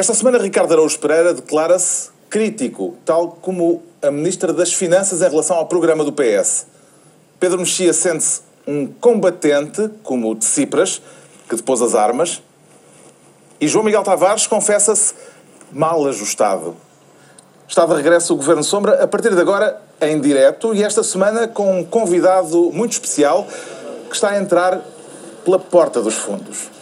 Esta semana, Ricardo Araújo Pereira declara-se crítico, tal como a Ministra das Finanças em relação ao programa do PS. Pedro Mexia sente-se um combatente, como o de Cipras, que depôs as armas, e João Miguel Tavares confessa-se mal ajustado. Está de regresso o Governo Sombra, a partir de agora em direto, e esta semana com um convidado muito especial que está a entrar pela porta dos fundos.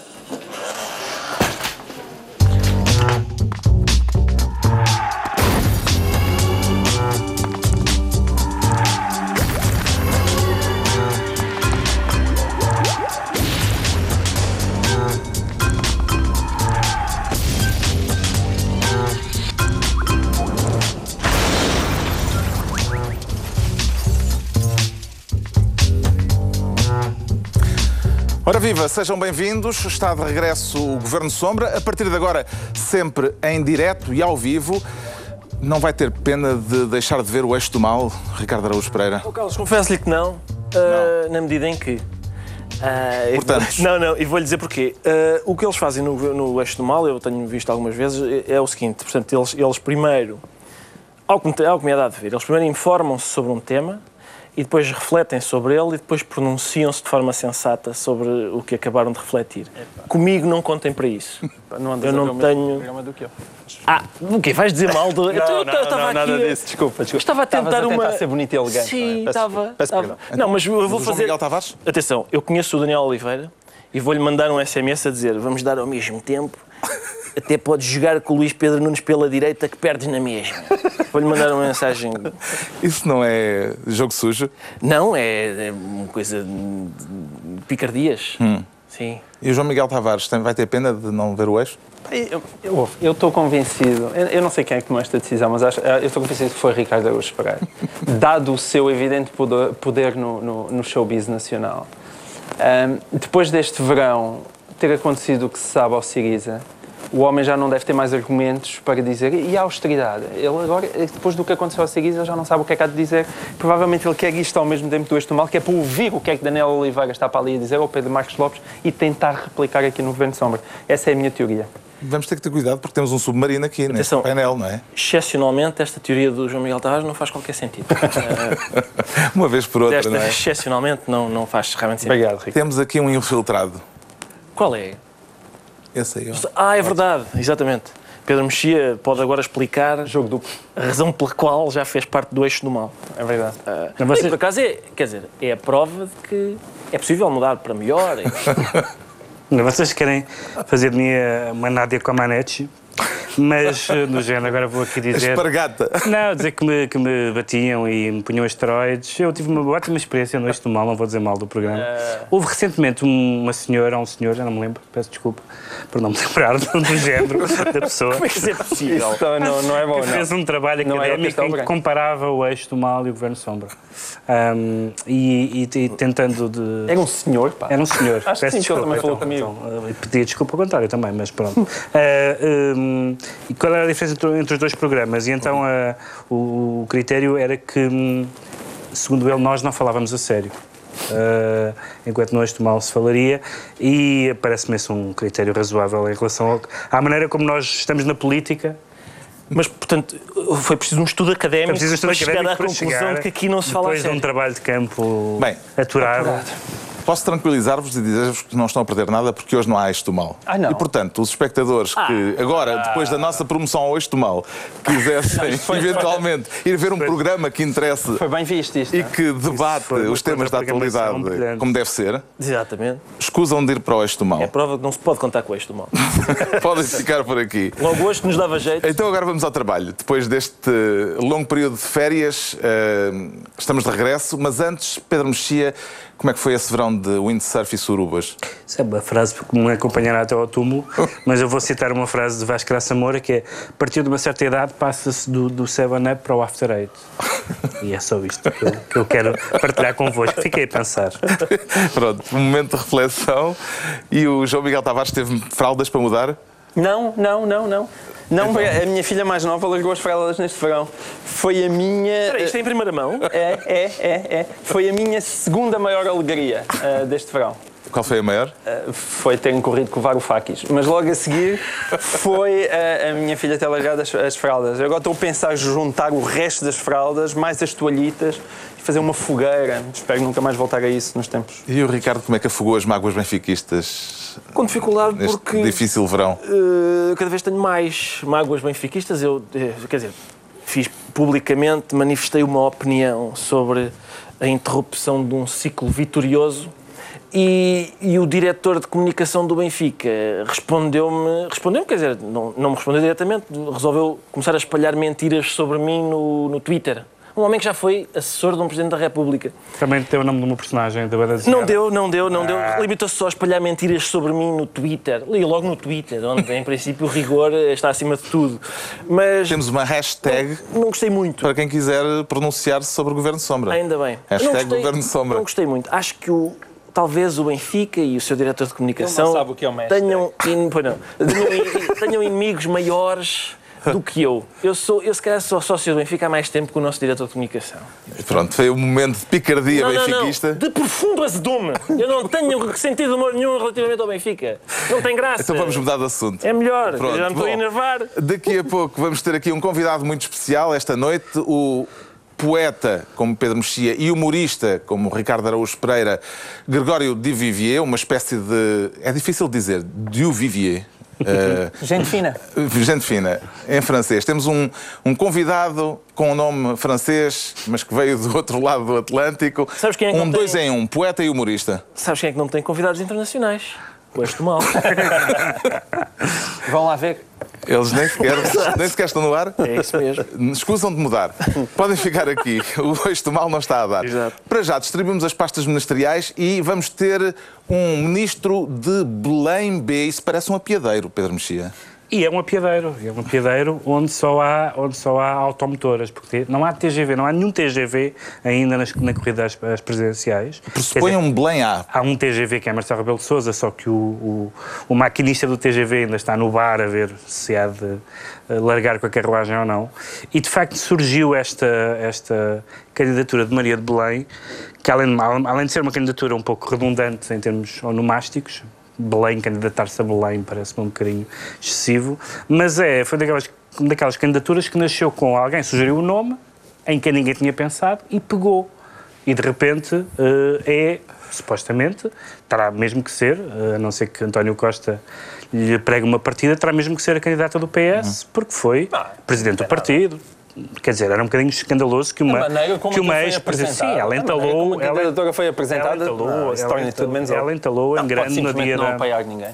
Ora viva, sejam bem-vindos. Está de regresso o Governo Sombra. A partir de agora, sempre em direto e ao vivo. Não vai ter pena de deixar de ver o eixo do mal, Ricardo Araújo Pereira? Oh, Carlos, confesso-lhe que não, uh, na medida em que. Uh, Portanto. Não, não, e vou-lhe dizer porquê. Uh, o que eles fazem no, no eixo do mal, eu tenho visto algumas vezes, é, é o seguinte: portanto, eles, eles primeiro, ao que, ao que me é dado de ver, eles primeiro informam-se sobre um tema e depois refletem sobre ele e depois pronunciam-se de forma sensata sobre o que acabaram de refletir. Comigo não contem para isso. Não eu não tenho. do que eu. Ah, o quê? Vais dizer mal do. Não, eu, não, estava não, aqui. nada a- disso, desculpa, desculpa. Estava a tentar a tentar uma. ser bonito e elegante, Sim, não é? Estava. Peço estava. Não, mas eu vou fazer. Miguel Tavares? Atenção, eu conheço o Daniel Oliveira e vou-lhe mandar um SMS a dizer: vamos dar ao mesmo tempo. Até podes jogar com o Luís Pedro Nunes pela direita que perdes na mesma. Vou-lhe mandar uma mensagem. Isso não é jogo sujo? Não, é, é uma coisa de picardias. Hum. Sim. E o João Miguel Tavares tem- vai ter pena de não ver o eixo? Eu- estou convencido, eu, eu não sei quem é que tomou esta decisão, mas acho- eu estou convencido que foi Ricardo Araújo Pereira. Dado o seu evidente poder, poder no, no, no showbiz nacional. Ahm, depois deste verão ter acontecido o que se sabe ao Siriza, o homem já não deve ter mais argumentos para dizer. E a austeridade? Ele agora, depois do que aconteceu ao Siriza, já não sabe o que é que há de dizer. Provavelmente ele quer isto ao mesmo tempo do este mal, que é para ouvir o que é que Daniel Oliveira está para ali a dizer, ou Pedro Marcos Lopes, e tentar replicar aqui no Governo Sombra. Essa é a minha teoria. Vamos ter que ter cuidado porque temos um submarino aqui neste Atenção. painel, não é? Excepcionalmente, esta teoria do João Miguel Tavares não faz qualquer sentido. Eh, Uma vez por outra, Desta, não é? excepcionalmente, não, não faz realmente sentido. Obrigado, Ricardo. Temos aqui um infiltrado. Qual é? Esse aí, ó. Ah, é verdade, exatamente. Pedro Mexia pode agora explicar Jogo duplo. a razão pela qual já fez parte do eixo do mal. É verdade. Ah, Não, vocês- e por acaso é, quer dizer, é a prova de que é possível mudar para melhor. Não, Vocês querem fazer de mim a- uma Nádia Comaneci, mas eh, no género, agora vou aqui dizer. Espargata. Não, dizer que me, que me batiam e me punham esteroides. Eu tive uma ótima experiência no Este do Mal, não vou dizer mal do programa. Houve recentemente um- uma senhora, ou um senhor, já não me lembro, peço desculpa por não me lembrar do, do género da pessoa. Como é que isso é possível? Isso não, não é bom, que não. fez um trabalho Não era o académico Castelo em que comparava o eixo do mal e o governo sombra. Ahm, e, e- e tentando de. Era um senhor, pá. Era um senhor. Acho que Peço sim, que ele também falou então, comigo. então, eh, Pedia desculpa ao contrário também, mas pronto. Eh, e qual era a diferença entre, entre os dois programas? E então eh, o, o critério era que, hum, segundo ele, nós não falávamos a sério. Eh, enquanto no Este Mal se falaria, e parece-me esse um critério razoável em relação ao, à maneira como nós estamos na política. Mas, portanto, foi preciso um estudo académico preciso um estudo para chegar à académico conclusão chegar, de que aqui não se fala a Depois de um sério. trabalho de campo Bem, aturado. Posso tranquilizar-vos e dizer-vos que não estão a perder nada porque hoje não há do Mal. Ah, não. E, portanto, os espectadores que agora, depois da nossa promoção ao do Mal, quisessem eventualmente ir ver um programa que interesse Foi bem visto isto. e é? que debate foi os temas da atualidade como deve ser, Exatamente. escusam de ir para o do Mal. É prova que não se pode contar com o eixo do mal. Podem ficar por aqui. Logo hoje que nos dava jeito. Então agora vamos ao trabalho. Depois deste longo período de férias, eh, estamos de regresso, mas antes, Pedro Mexia, como é que foi esse verão de windsurf e surubas? Isso é uma frase que me acompanhará até ao túmulo, mas eu vou citar uma frase de Vasco Graça Moura que é a partir de uma certa idade passa-se do, do 7-Up para o After Eight. E é só isto que eu, que eu quero partilhar convosco. Fiquei a pensar. Pronto, um momento de reflexão. E o João Miguel Tavares teve fraldas para mudar? Não, não, não, não. Não, foi a minha filha mais nova largou as fraldas neste verão. Foi a minha. Espera isto é em primeira mão? É, é, é, é. Foi a minha segunda maior alegria ah, deste verão. Qual foi a maior? Uh, foi terem corrido com o Varoufakis. Mas logo a seguir foi a, a minha filha ter largado as, as fraldas. Eu agora estou a pensar juntar o resto das fraldas, mais as toalhitas e fazer uma fogueira. Espero nunca mais voltar a isso nos tempos. E o Ricardo, como é que afogou as mágoas benfiquistas? Com dificuldade neste porque... difícil verão. Uh, cada vez tenho mais mágoas benfiquistas. Eu, eh, quer dizer, fiz publicamente, manifestei uma opinião sobre a interrupção de um ciclo vitorioso e, e, o diretor de comunicação do Benfica respondeu-me, respondeu quer dizer, não, não me respondeu diretamente, resolveu começar a espalhar mentiras sobre mim no, no Twitter um homem que já foi assessor de um Presidente da República. Também tem o nome de uma personagem da banda Não deu, não deu, não ah. deu. Limitou-se só a espalhar mentiras sobre mim no Twitter. Li logo no Twitter, onde em princípio o rigor está acima de tudo. Mas... Temos uma hashtag... Não, não gostei muito. Para quem quiser pronunciar-se sobre o Governo Sombra. Ainda bem. Hashtag gostei, Governo Sombra. Não gostei muito. Acho que o, talvez o Benfica e o seu diretor de comunicação não que é tenham, in, não, tenham, tenham inimigos maiores do que eu. Eu, sou, eu se calhar sou sócio do Benfica há mais tempo que o nosso diretor de comunicação. Pronto, foi um momento de picardia não, benfiquista. Não, não. De profundo azedume. Eu não tenho sentido humor nenhum relativamente ao Benfica. Não tem graça. Então vamos mudar de assunto. É melhor, Pronto, já me estou a enervar. Daqui a pouco vamos ter aqui um convidado muito especial esta noite, o poeta como Pedro Mexia e humorista como Ricardo Araújo Pereira, Gregório de Vivier, uma espécie de. É difícil dizer, de Vivier. Uh, gente fina. Gente fina, em francês. Temos um, um convidado com o um nome francês, mas que veio do outro lado do Atlântico. Sabes quem é que um dois tem... em um, poeta e humorista. Sabes quem é que não tem convidados internacionais? O Este Mal. Vão lá ver. Eles nem sequer, nem sequer estão no ar? É isso mesmo. Escusam de mudar. Podem ficar aqui. O eixo do mal não está a dar. Exato. Para já, distribuímos as pastas ministeriais e vamos ter um ministro de Belém B. Isso parece um apiadeiro, Pedro Mexia. E é um apiadeiro, é um apiadeiro onde só há, onde só há automotoras, porque não há TGV, não há nenhum TGV ainda nas, na corrida às, às presidenciais. Pressupõe um Belém A. Há um TGV que é Marcelo Rebelo de Sousa, só que o, o, o, maquinista do TGV ainda está no bar a ver se há de eh, largar com a carruagem ou não. E de facto surgiu esta, esta candidatura de Maria de Belém, que além, além de ser uma candidatura um pouco redundante em termos onomásticos, Belém, candidatar-se a Belém parece-me um bocadinho excessivo, mas é, foi daquelas, daquelas candidaturas que nasceu com alguém, sugeriu o um nome, em que ninguém tinha pensado e pegou. E de repente uh, é, supostamente, terá mesmo que ser, uh, a não ser que António Costa lhe pregue uma partida, terá mesmo que ser a candidata do PS, uhum. porque foi ah, presidente do partido quer dizer, era um bocadinho escandaloso que uma, que uma ex-presidente. Sim, ela entalou. A candidatura foi apresentada, ela entalou, Ela entalou não, em grande no dia não da. apoiar ninguém.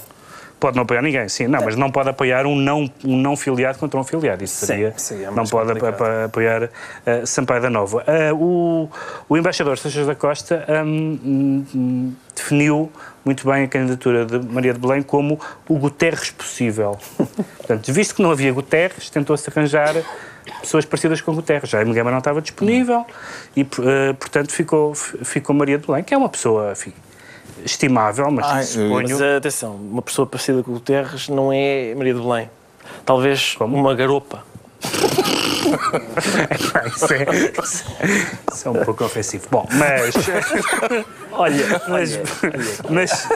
Pode não apoiar ninguém, sim. Não, mas não pode apoiar um não, um não filiado contra um filiado. Isso seria. Sim, sim, é não pode complicado. apoiar uh, Sampaio da Nova. Uh, o, o embaixador Seixas da Costa um, um, definiu muito bem a candidatura de Maria de Belém como o Guterres possível. Portanto, visto que não havia Guterres, tentou-se arranjar pessoas parecidas com Guterres. Já a Gama não estava disponível e, uh, portanto, ficou, ficou Maria de Belém, que é uma pessoa, enfim, estimável, mas Ai, suponho... Mas atenção, uma pessoa parecida com Guterres não é Maria de Belém. Talvez Como? uma garopa. Isso, é, isso é um pouco ofensivo. Bom, mas. olha, mas, mas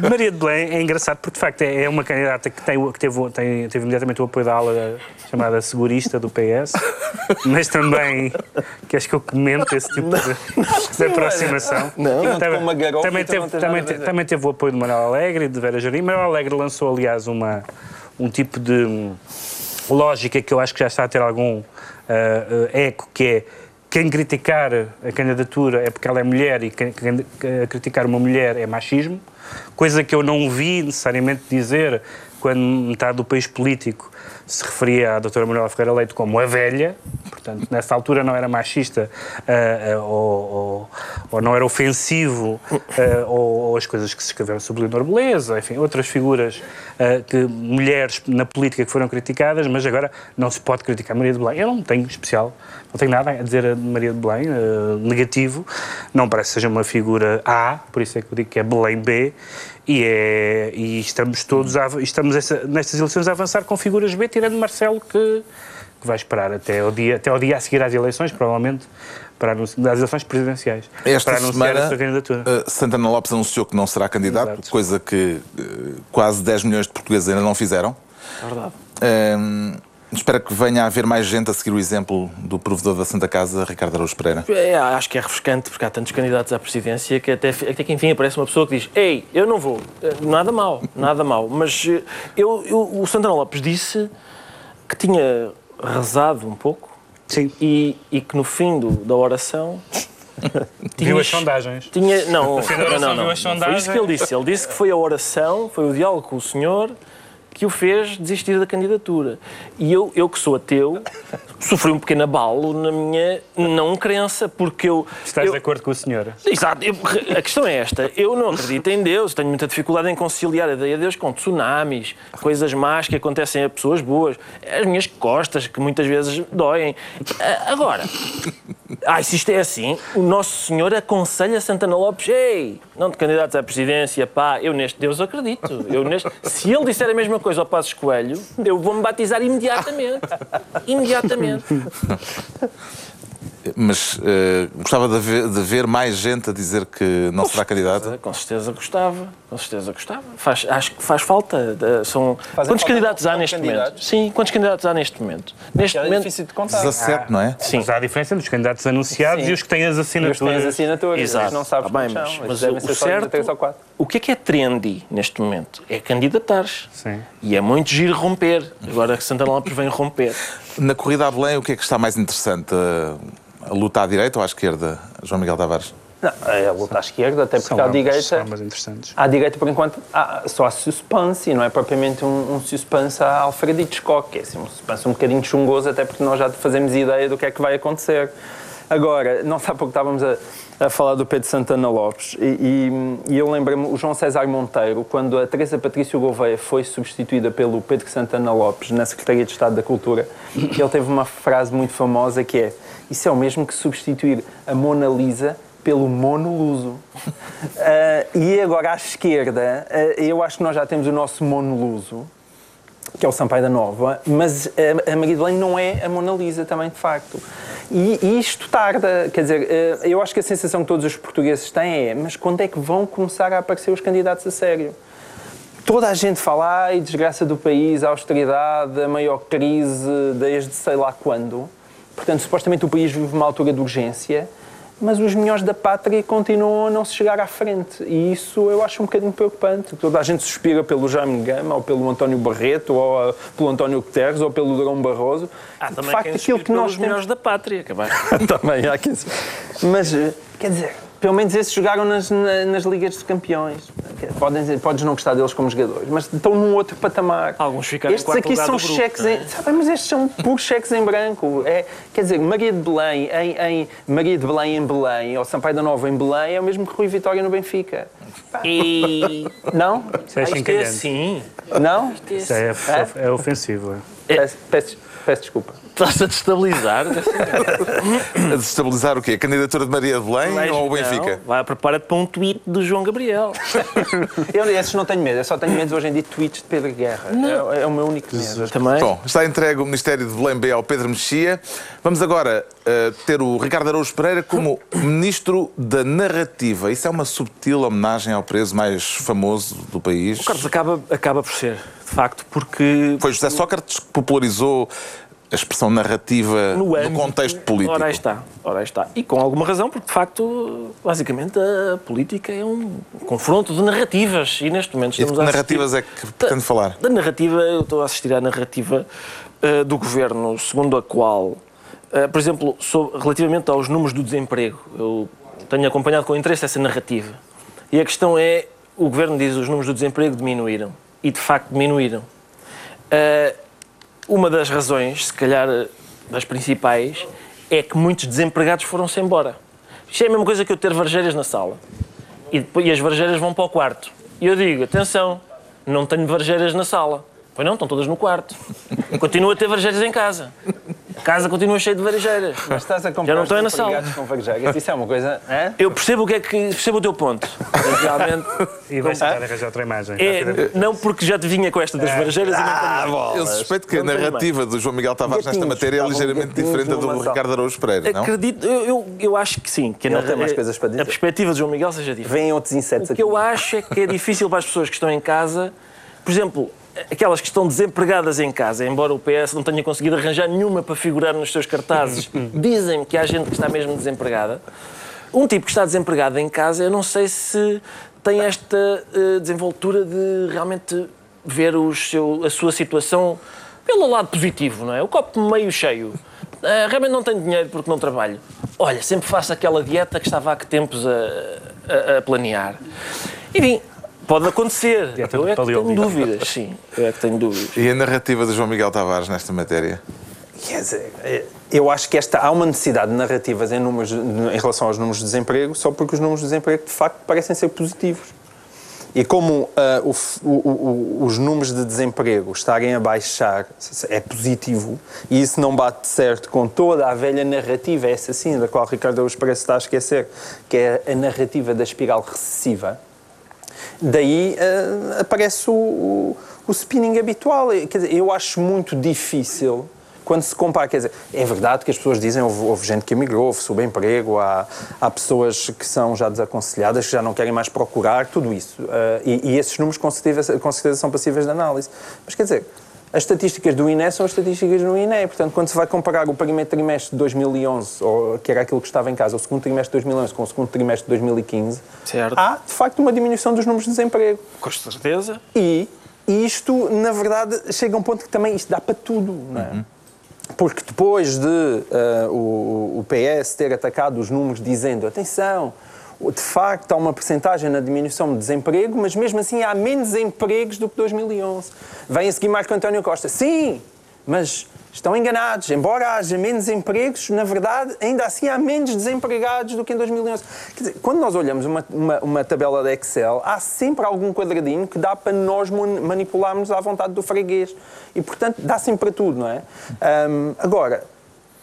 Maria de Belém é engraçado porque, de facto, é, é uma candidata que, tem, que teve, tem, teve imediatamente o apoio da ala chamada segurista do PS, mas também. Queres que eu comente esse tipo de, de aproximação? Não, não também, também, teve, também, também teve o apoio de Manuel Alegre e de Vera Jardim. Manuel Alegre lançou, aliás, uma, um tipo de lógica que eu acho que já está a ter algum uh, eco, que é quem criticar a candidatura é porque ela é mulher e quem, quem criticar uma mulher é machismo, coisa que eu não vi necessariamente dizer quando metade do país político se referia à doutora Manuela Ferreira Leite como a velha, portanto, nessa altura não era machista uh, uh, ou, ou, não era ofensivo, uh, ou, ou, as coisas que se escreveram sobre Leonor Beleza, enfim, outras figuras, que, mulheres na política que foram criticadas, mas agora não se pode criticar Maria de Belém. Eu não tenho especial, não tenho nada a dizer a Maria de Belém, negativo, não parece que seja uma figura A, por isso é que eu digo que é Belém B, E, é, e estamos todos a, estamos essa, nestas eleições a avançar com figuras B, tirando Marcelo, que, que vai esperar até ao, dia, até ao dia a seguir às eleições, provavelmente, para às eleições presidenciais. Esta para anunciar semana, a sua candidatura. uh, Santana Lopes anunciou que não será candidato, Exato. coisa que uh, quase 10 milhões de portugueses ainda não fizeram. É verdade. Um, espero que venha a haver mais gente a seguir o exemplo do provedor da Santa Casa, Ricardo Araújo Pereira. É, acho que é refrescante porque há tantos candidatos à presidência que até, até que enfim aparece uma pessoa que diz Ei, eu não vou. Eh, Nada mal, nada mal. Mas eh, eu, eu- o Santana Lopes disse que tinha rezado um pouco Sim. e, e que no fim do- da oração Viu as tinha- sondagens. Tinha, não, não, não, não foi isso que ele disse. Ele disse que foi a oração, foi o diálogo com o senhor que o fez desistir da candidatura. E eu, eu que sou ateu, sofri um pequeno abalo na minha não crença, porque eu... Estás eu, de acordo com o senhor? Exato, eu- a questão é esta. Eu não acredito em Deus, tenho muita dificuldade em conciliar a ideia de Deus com tsunamis, coisas más que acontecem a pessoas boas, as minhas costas que muitas vezes doem. Ah, Agora, ai, se isto é assim, o Nosso Senhor aconselha Santana Lopes: ei, não te candidates à presidência, pá, eu neste Deus acredito. Eu neste... Se ele disser a mesma coisa ao Passos Coelho, eu vou-me batizar imediatamente. Imediatamente. Mas uh, gostava de ver, de ver mais gente a dizer que não será candidato. Com certeza gostava, com certeza gostava. Faz, acho que faz falta. eh, São... Fazem Quantos falta candidatos há neste momento? candidatos? Sim, quantos candidatos há neste momento? Neste É momento. difícil de contar. 17, não é? Sim. Mas há a diferença entre os candidatos anunciados Sim. e os que têm as E os que têm assinaturas. as assinaturas, Exato. mas não sabes Tá bem, mas, são. mas Mas o, certo, o que é que é trendy neste momento? É candidatares. Sim. E é muito giro romper. Agora que Santana Lopes vem romper. Na corrida a Belém, o que é que está mais interessante? A, a luta à direita ou à esquerda, João Miguel Tavares? Não, é a luta à esquerda, até São porque à direita. ambas interessantes. À direita, por enquanto, há, só há suspense e não é propriamente um, um suspense a Alfred Hitchcock, que é assim, um suspense um bocadinho chungoso, até porque nós já fazemos ideia do que é que vai acontecer. Agora, não sabe porque estávamos a, a falar do Pedro Santana Lopes e, e- e eu lembro-me, o João César Monteiro, quando a Teresa Patrício Gouveia foi substituída pelo Pedro Santana Lopes na Secretaria de Estado da Cultura, ele teve uma frase muito famosa que é isso é o mesmo que substituir a Mona Lisa pelo Mono Luso. Ah, e agora à esquerda, ah, eu acho que nós já temos o nosso Mono Luso, que é o Sampaio da Nova, mas a, a Maria não é a Mona Lisa também, de facto. E, e isto tarda, quer dizer, eh, eu acho que a sensação que todos os portugueses têm é mas quando é que vão começar a aparecer os candidatos a sério? Toda a gente fala, ai, desgraça do país, a austeridade, a maior crise desde sei lá quando. Portanto, supostamente o país vive uma altura de urgência, mas os melhores da pátria continuam a não se chegar à frente. E isso eu acho um bocadinho preocupante. Toda a gente suspira pelo Jaime Gama, ou pelo António Barreto, ou ah, pelo António Guterres, ou pelo Durão Barroso. Há de também facto, quem aquilo que nós pelos temos... melhores da pátria. Acabar. Também há quem. Mas, eh, quer dizer, pelo menos esses jogaram nas, na- nas ligas de campeões. Podem, podes não gostar deles como jogadores, mas estão num outro patamar. Alguns ficaram Estes aqui lugar são do grupo, cheques é? em... Sabe, mas estes são puros cheques em branco. É, quer dizer, Maria de Belém em, em Maria de Belém em Belém, ou Sampaio da Nova em Belém, é o mesmo que Rui Vitória no Benfica. E. Não? Isso é Isto é assim. Não? Isso é, é ofensivo. é. Peço, peço- peço desculpa. Estás a destabilizar. A desestabilizar o quê? A candidatura de Maria de Belém ou o Benfica? Não, vai, prepara-te para um tweet do João Gabriel. Eu esses não tenho medo, eu só tenho medo hoje em dia de tweets de Pedro Guerra. É, é o meu único medo. Também. Bom, está entregue o Ministério de Belém B ao Pedro Mexia. Vamos agora eh, ter o Ricardo Araújo Pereira como Ministro da Narrativa. Isso é uma subtil homenagem ao preso mais famoso do país. O Carlos acaba, acaba por ser, de facto, porque Foi José Sócrates que popularizou a expressão narrativa no, âmbito- contexto político. Ora aí está, ora está. E com alguma razão, porque de facto, basicamente, a política é um confronto de narrativas. E neste momento E de estamos que a narrativas é que pretende falar? Da narrativa, eu estou a assistir à narrativa eh, do governo, segundo a qual, eh, por exemplo, sobre- relativamente aos números do desemprego, eu tenho acompanhado com interesse essa narrativa. E a questão é: o governo diz que os números do desemprego diminuíram. E de facto diminuíram. Eh, uma das razões, se calhar das principais, é que muitos desempregados foram-se embora. Isto é a mesma coisa que eu ter varjeiras na sala. E, depois, e as varjeiras vão para o quarto. E eu digo, atenção, não tenho varjeiras na sala. Pois não, estão todas no quarto. Continuo a ter varjeiras em casa. A casa continua cheia de varejeiras. Mas estás a Já comparar não estou na sala. com varejeiras. Isso é uma coisa... hã? Eu percebo o que é que. percebo o teu ponto. Mas Realmente. E vais tentar arranjar outra imagem. É, não porque já te vinha com esta das varejeiras e não Ah, tenho. Eu suspeito que a Não narrativa do João Miguel Tavares nesta matéria é ligeiramente diferente da do. Ricardo Araújo Pereira, não? Acredito, eu, eu, eu acho que sim. Que a, narra- tem mais coisas para dizer. a perspectiva de João Miguel seja diferente. Vêm outros insetos O aqui. que eu acho é que é difícil para as pessoas que estão em casa, por exemplo, aquelas que estão desempregadas em casa, embora o PS não tenha conseguido arranjar nenhuma para figurar nos seus cartazes, dizem que há gente que está mesmo desempregada. Um tipo que está desempregado em casa, eu não sei se tem esta eh, desenvoltura de realmente ver o seu- a sua situação pelo lado positivo, não é? O copo meio cheio. Ah, realmente não tenho dinheiro porque não trabalho. Olha, sempre faço aquela dieta que estava há que tempos a, a- a planear. Enfim, pode acontecer. Dieta eu é que tenho dúvidas, sim. Eu é que tenho dúvidas. E a narrativa do João Miguel Tavares nesta matéria? Quer dizer, eh, eu acho que esta, há uma necessidade de narrativas em, números, em relação aos números de desemprego, só porque os números de desemprego, de facto, parecem ser positivos. E como ah, o o- o- o- os números de desemprego estarem a baixar é positivo, e isso não bate certo com toda a velha narrativa, essa sim, da qual Ricardo Araújo parece estar a esquecer, que é a narrativa da espiral recessiva, daí ah, aparece o, o, o spinning habitual. Quer dizer, eu acho muito difícil quando se compara. Quer dizer, é verdade que as pessoas dizem houve, houve gente que emigrou, houve subemprego, há, há pessoas que são já desaconselhadas, que já não querem mais procurar, tudo isso. Ah, e, e esses números com certeza, com certeza são passíveis de análise. Mas quer dizer. As estatísticas do INE são as estatísticas do INE. Portanto, quando se vai comparar o primeiro trimestre de 2011, ou, que era aquilo que estava em casa, o segundo trimestre de 2011 com o segundo trimestre de 2015, Certo. há, de facto, uma diminuição dos números de desemprego. Com certeza. E isto, na verdade, chega a um ponto que também isto dá para tudo, não é? Porque depois de eh, o, o PS ter atacado os números dizendo atenção, de facto há uma percentagem na diminuição de desemprego, mas mesmo assim há menos empregos do que 2011. Vem a seguir Marco António Costa. Sim, mas estão enganados. Embora haja menos empregos, na verdade, ainda assim há menos desempregados do que em 2011. Quer dizer, quando nós olhamos uma, uma, uma tabela de Excel, há sempre algum quadradinho que dá para nós manipularmos à vontade do freguês. E, portanto, dá sempre para tudo, não é? Ahm, agora,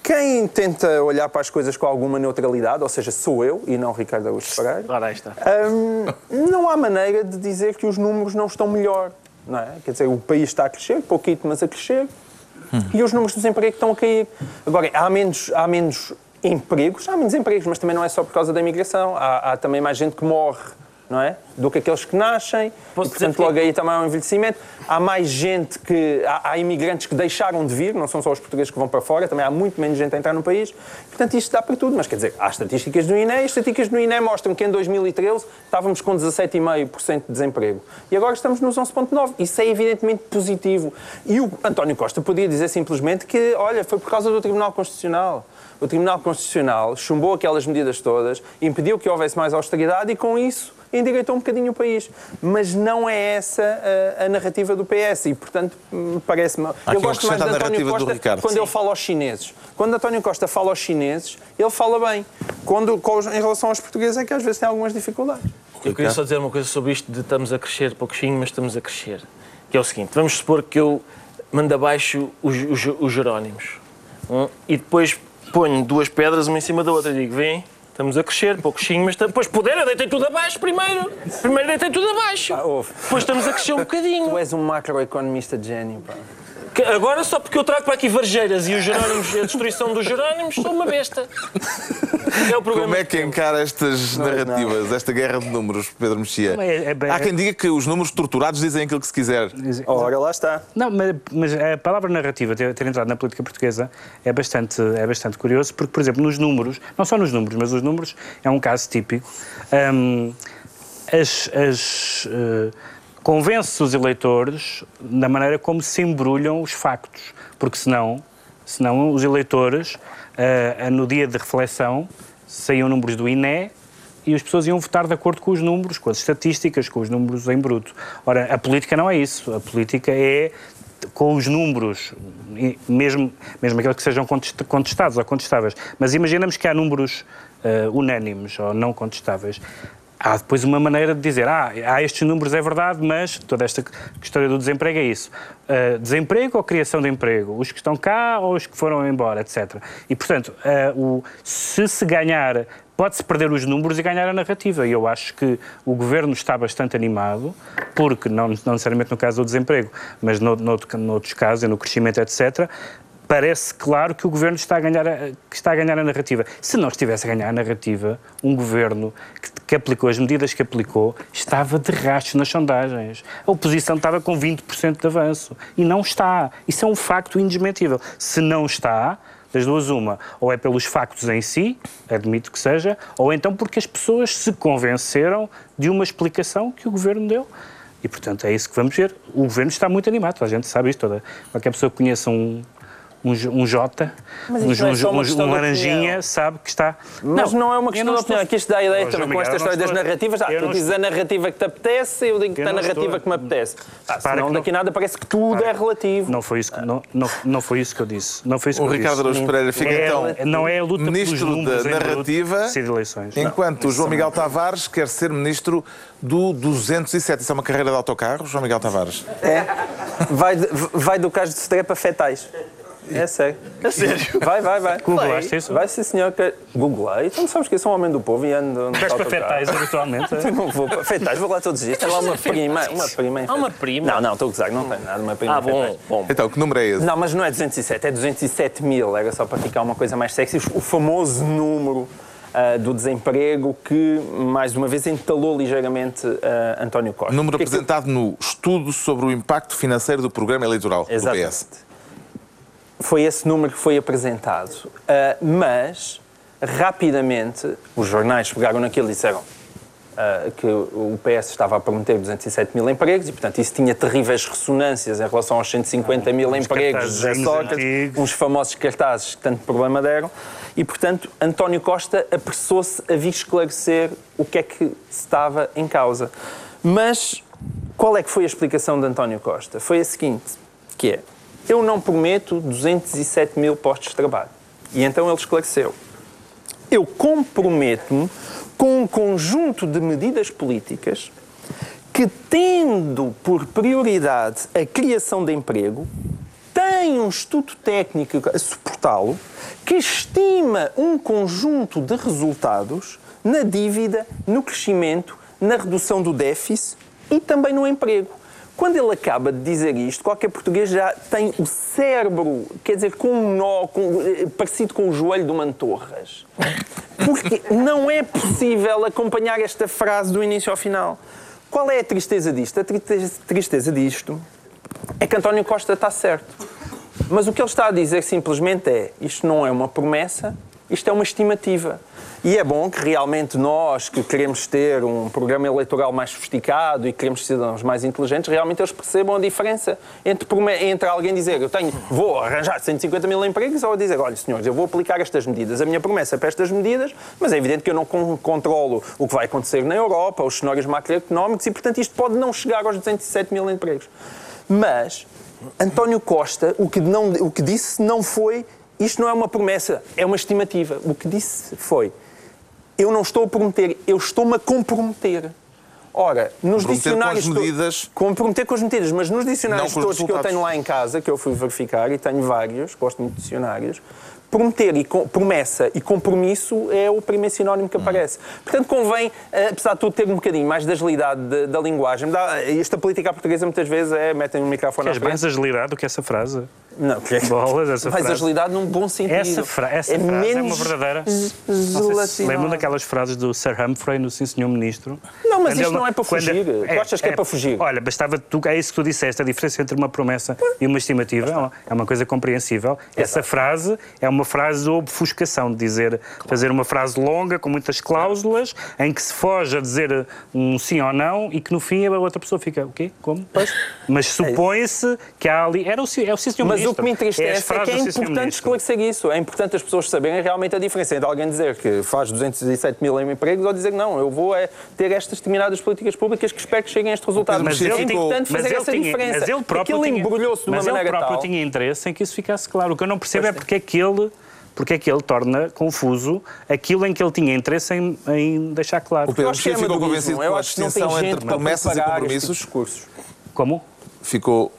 quem tenta olhar para as coisas com alguma neutralidade, ou seja, sou eu e não Ricardo Araújo Pereira, Ora, aí está. Hum, não há maneira de dizer que os números não estão melhor. Não é? Quer dizer, o país está a crescer, pouquinho, mas a crescer, e os números de desemprego estão a cair. Agora, há menos, há menos empregos, há menos empregos, mas também não é só por causa da imigração. Há, há também mais gente que morre, não é? Do que aqueles que nascem. Posso e, portanto, que- logo aí também há um envelhecimento. Há mais gente que. Há, há imigrantes que deixaram de vir, não são só os portugueses que vão para fora, também há muito menos gente a entrar no país. Portanto, isto dá para tudo. Mas quer dizer, há estatísticas do INE e as estatísticas do INE mostram que em 2013 estávamos com 17,5% de desemprego. E agora estamos nos 11,9%. Isso é evidentemente positivo. E o António Costa podia dizer simplesmente que, olha, foi por causa do Tribunal Constitucional. O Tribunal Constitucional chumbou aquelas medidas todas, impediu que houvesse mais austeridade e, com isso, endireitou um bocadinho o país. Mas não é essa a, a narrativa do PS e, portanto, me parece-me. Eu gosto mais de António Costa Ricardo. quando Sim. ele fala aos chineses. Quando António Costa fala aos chineses, ele fala bem. Quando, em relação aos portugueses, é que às vezes tem algumas dificuldades. Eu queria só dizer uma coisa sobre isto de estamos a crescer pouquinho, mas estamos a crescer. Que é o seguinte, vamos supor que eu mando abaixo os, os, os Jerónimos hum, e depois ponho duas pedras uma em cima da outra e digo, vem, estamos a crescer pouquinho, mas depois puder, eu deitei tudo abaixo primeiro. Primeiro deitei tudo abaixo. Ah, ouve. Depois estamos a crescer um bocadinho. Tu és um macroeconomista de gênio, pá. Que Agora, só porque eu trago para aqui varjeiras e os Jerónimos, a destruição dos Jerónimos, sou uma besta. É o programa Como é que encara estas narrativas, esta guerra de números, Pedro Mexia? Não, é- é bem- Há quem diga que os números torturados dizem aquilo que se quiser. Ora, lá está. Não, mas, mas a palavra narrativa ter, ter entrado na política portuguesa é bastante, é bastante curioso, porque, por exemplo, nos números, não só nos números, mas os números é um caso típico, hum, as, as, eh, convence os eleitores da maneira como se embrulham os factos, porque senão, senão os eleitores, eh, no dia de reflexão, saíam números do INE e as pessoas iam votar de acordo com os números, com as estatísticas, com os números em bruto. Ora, a política não é isso. A política é com os números, mesmo, mesmo aqueles que sejam contest- contestados ou contestáveis. Mas imaginamos que há números eh, unânimes ou não contestáveis. Há depois uma maneira de dizer, ah, há estes números, é verdade, mas toda esta história do desemprego é isso. Uh, desemprego ou criação de emprego? Os que estão cá ou os que foram embora, etc. E, portanto, uh, o, se se ganhar pode-se perder os números e ganhar a narrativa. E eu acho que o governo está bastante animado, porque, não, não necessariamente no caso do desemprego, mas no, no, noutros casos, no crescimento, etc., parece claro que o governo está a ganhar a, que está a ganhar a narrativa. Se não estivesse a ganhar a narrativa, um governo que, que aplicou as medidas que aplicou estava de rastros nas sondagens. A oposição estava com 20% de avanço e não está. Isso é um facto indesmentível. Se não está, das duas, uma, ou é pelos factos em si, admito que seja, ou então porque as pessoas se convenceram de uma explicação que o governo deu. E, portanto, é isso que vamos ver. O governo está muito animado, a gente sabe isto. Toda. Qualquer pessoa que conheça um, um, um J, um, um, um laranjinha, sabe que está. Mas não, não é uma questão de opinião, aqui isto dá a ideia também com esta história das narrativas. Ah, tu dizes a narrativa que te apetece, eu digo que a narrativa que me apetece. Ah, senão daqui nada parece que tudo é relativo. Não foi isso que, não, não, não foi isso que eu disse. Não foi isso o Ricardo Araújo Pereira fica é, então não é a luta ministro da narrativa, de eleições. enquanto o João Miguel Tavares quer ser ministro do 207. Isso é uma carreira de autocarro, João Miguel Tavares? É. Vai, vai do caso de Sodré para Fetais. É sério. É sério? Vai, vai, vai. Googlaste isso? Vai, sim, senhor. Que... Googlei. Então sabes que eu sou um homem do povo e ando... Vais para fetais habitualmente? É? Não vou para fetais, vou lá todos os dias. Tem lá uma prima. Uma prima Há uma prima? Não, não, estou a gozar, não tem nada. Uma prima ah, bom, bom. Então, que número é esse? Não, mas não é 207, é 207 mil. Era só para ficar uma coisa mais sexy. O famoso número Uh, do desemprego que, mais uma vez, entalou ligeiramente uh, António Costa. Número apresentado que... no estudo sobre o impacto financeiro do programa eleitoral Exatamente. do PS. Foi esse número que foi apresentado. Uh, mas, rapidamente, os jornais pegaram naquilo e disseram uh, que o PS estava a prometer 207 mil empregos e, portanto, isso tinha terríveis ressonâncias em relação aos 150 mil empregos de Sócrates, uns famosos cartazes que tanto problema deram. E, portanto, António Costa apressou-se a vir esclarecer o que é que estava em causa. Mas qual é que foi a explicação de António Costa? Foi a seguinte, que é, eu não prometo 207 mil postos de trabalho. E então ele esclareceu. Eu comprometo-me com um conjunto de medidas políticas que, tendo por prioridade a criação de emprego, tem um estudo técnico a suportá-lo, que estima um conjunto de resultados na dívida, no crescimento, na redução do déficit e também no emprego. Quando ele acaba de dizer isto, qualquer português já tem o cérebro, quer dizer, com um nó, com, eh, parecido com o joelho de Mantorras. Porque não é possível acompanhar esta frase do início ao final. Qual é a tristeza disto? A tristeza disto é que António Costa está certo. Mas o que ele está a dizer simplesmente é: isto não é uma promessa, isto é uma estimativa. E é bom que realmente nós, que queremos ter um programa eleitoral mais sofisticado e queremos cidadãos mais inteligentes, realmente eles percebam a diferença entre, entre alguém dizer eu tenho, vou arranjar 150 mil empregos ou dizer, olha, senhores, eu vou aplicar estas medidas. A minha promessa é para estas medidas, mas é evidente que eu não controlo o que vai acontecer na Europa, os cenários macroeconómicos e, portanto, isto pode não chegar aos 207 mil empregos. Mas António Costa, o que, não, o que disse não foi isto não é uma promessa, é uma estimativa. O que disse foi eu não estou a prometer, eu estou-me a comprometer. Ora, nos dicionários. Com as medidas. Comprometer com as medidas, mas nos dicionários todos que eu tenho lá em casa, que eu fui verificar, e tenho vários, gosto muito de dicionários, prometer e promessa e compromisso é o primeiro sinónimo que aparece. Hum. Portanto, convém, eh, apesar de tudo, ter um bocadinho mais de agilidade de, da linguagem. Esta política portuguesa muitas vezes é metem um microfone Queres mais agilidade do que essa frase? Não, que... Bolas, essa mais frase. agilidade num bom sentido. Essa, fra essa é frase é uma verdadeira. Se lembram daquelas frases do Sir Humphrey no Sim Senhor Ministro? Não, mas isto ele... não é para fugir. Quando... É, tu achas que é, é, para fugir? Olha, bastava tu, é isso que tu disseste, a diferença entre uma promessa e uma estimativa é uma coisa compreensível. Essa frase é uma frase de obfuscação, de dizer, fazer uma frase longa com muitas cláusulas, em que se foge a dizer um sim ou não e que no fim a outra pessoa fica, o quê? Como? Pois. Mas é supõe-se que há ali. Era o, é o Sim Senhor Ministro o que me entristece é, é que é importante esclarecer isso. É importante as pessoas saberem realmente a diferença entre alguém dizer que faz 207 mil empregos ou dizer não, eu vou é, ter estas determinadas políticas públicas que espero que cheguem a este resultado. Mas, mas é importante fazer essa tinha, diferença. Mas ele próprio ele uma mas ele próprio tinha interesse em que isso ficasse claro. O que eu não percebo pois é porque é que ele porque é que ele torna confuso aquilo em que ele tinha interesse em, em deixar claro. O Pedro acho que é Mexia ficou convencido com Eu a acho que não tem distinção gente entre promessas e este compromissos. tipo. Como? Ficou.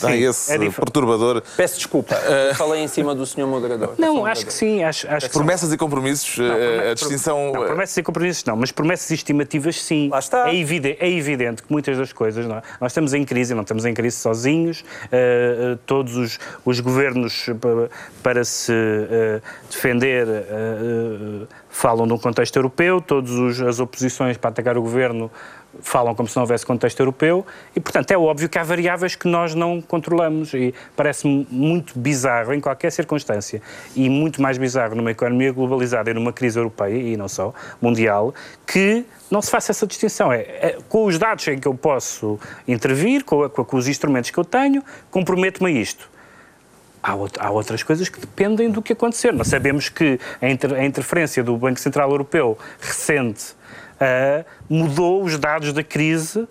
Tem esse é diferente. perturbador. Peço desculpa, falei em cima do senhor moderador. Não, acho que sim. Acho, acho que Promessas e compromissos, Não, eh, prome- a distinção. Não, eh, promessas e compromissos não, mas promessas estimativas sim. Lá está. É evidente, é evidente que muitas das coisas, não é? nós estamos em crise, não estamos em crise sozinhos, eh, todos os, os governos eh, pa- para se eh, defender falam de um contexto europeu, todas as oposições para atacar o governo falam como se não houvesse contexto europeu e, portanto, é óbvio que há variáveis que nós não controlamos e parece-me muito bizarro em qualquer circunstância e muito mais bizarro numa economia globalizada e numa crise europeia e não só, mundial, que não se faça essa distinção. É, é, com os dados em que eu posso intervir, com, com os instrumentos que eu tenho, comprometo-me a isto. Há, out- há outras coisas que dependem do que acontecer. Nós sabemos que a interferência do Banco Central Europeu recente ah, mudou os dados da crise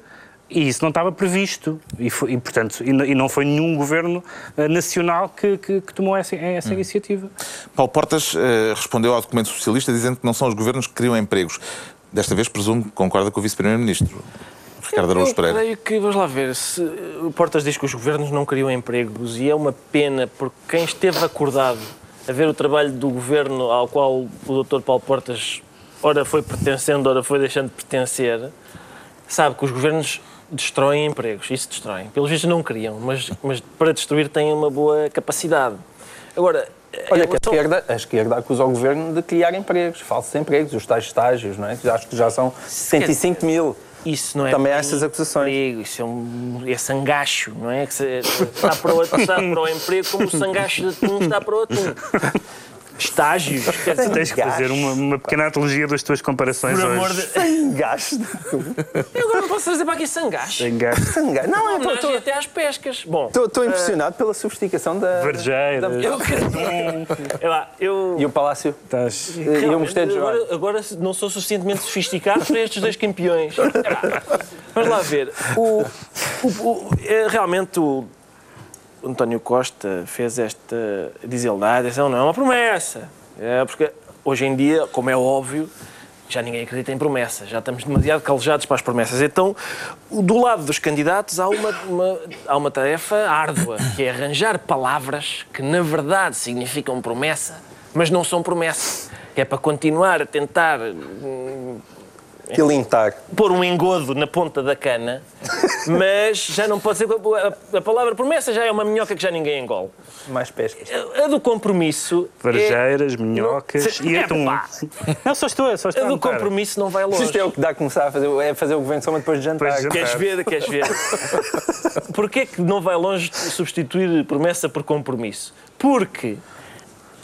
e isso não estava previsto. E, foi- e, portanto, e, e não foi nenhum governo ah, nacional que, que- que tomou essa, essa iniciativa. Paulo Portas eh, respondeu ao documento socialista dizendo que não são os governos que criam empregos. Desta vez, presumo que concorda com o vice-primeiro-ministro, Ricardo Araújo Eu Pereira. creio que, vamos lá ver, se o Portas diz que os governos não criam empregos e é uma pena porque quem esteve acordado a ver o trabalho do governo ao qual o Dr. Paulo Portas ora foi pertencendo, ora foi deixando de pertencer, sabe que os governos destroem empregos, isso destroem. Pelos vistos não criam, mas, mas para destruir têm uma boa capacidade. Agora, Olha que a esquerda, a esquerda acusa o governo de criar empregos, falsos empregos, os tais estágios, não é? Acho que já são 105 mil. Isso não é Também há bem essas acusações. Emprego, isso é um é sangacho, não é? Que se- está, para o, está para o emprego como o sangacho de atum está para o atum. Estágios. Tens que fazer uma, uma pequena antologia das tuas comparações por amor hoje. de... Gasto. Eu agora não posso trazer para aqui sangacho. Em gasto. Não, eu estou- até às pescas. Bom, estou impressionado pela sofisticação da. Vergeiras. da- eu. É lá, eu... E o Palácio. Estás... E o Mosteiro agora, agora não sou suficientemente sofisticado para estes dois campeões. Epá, Vamos lá ver. O, o- o- é, realmente o António Costa fez esta. Diz ele, não, atenção, não é uma promessa. É porque hoje em dia, como é óbvio, já ninguém acredita em promessas, já estamos demasiado calejados para as promessas. Então, do lado dos candidatos, há uma, uma- há uma tarefa árdua, que é arranjar palavras que na verdade significam promessa, mas não são promessa. É para continuar a tentar hum, Tilintar. pôr um engodo na ponta da cana, mas já não pode ser. A, a palavra promessa já é uma minhoca que já ninguém engole. Mais pescas. A do compromisso. é- Varjeiras, minhocas Não, e é, atum. Não, só estou, só estou A a do compromisso não vai longe. Isto é o que dá a começar a fazer, é fazer o governo de soma depois de jantar. Depois de Queres ver? Queres ver? Porquê que não vai longe substituir promessa por compromisso? Porque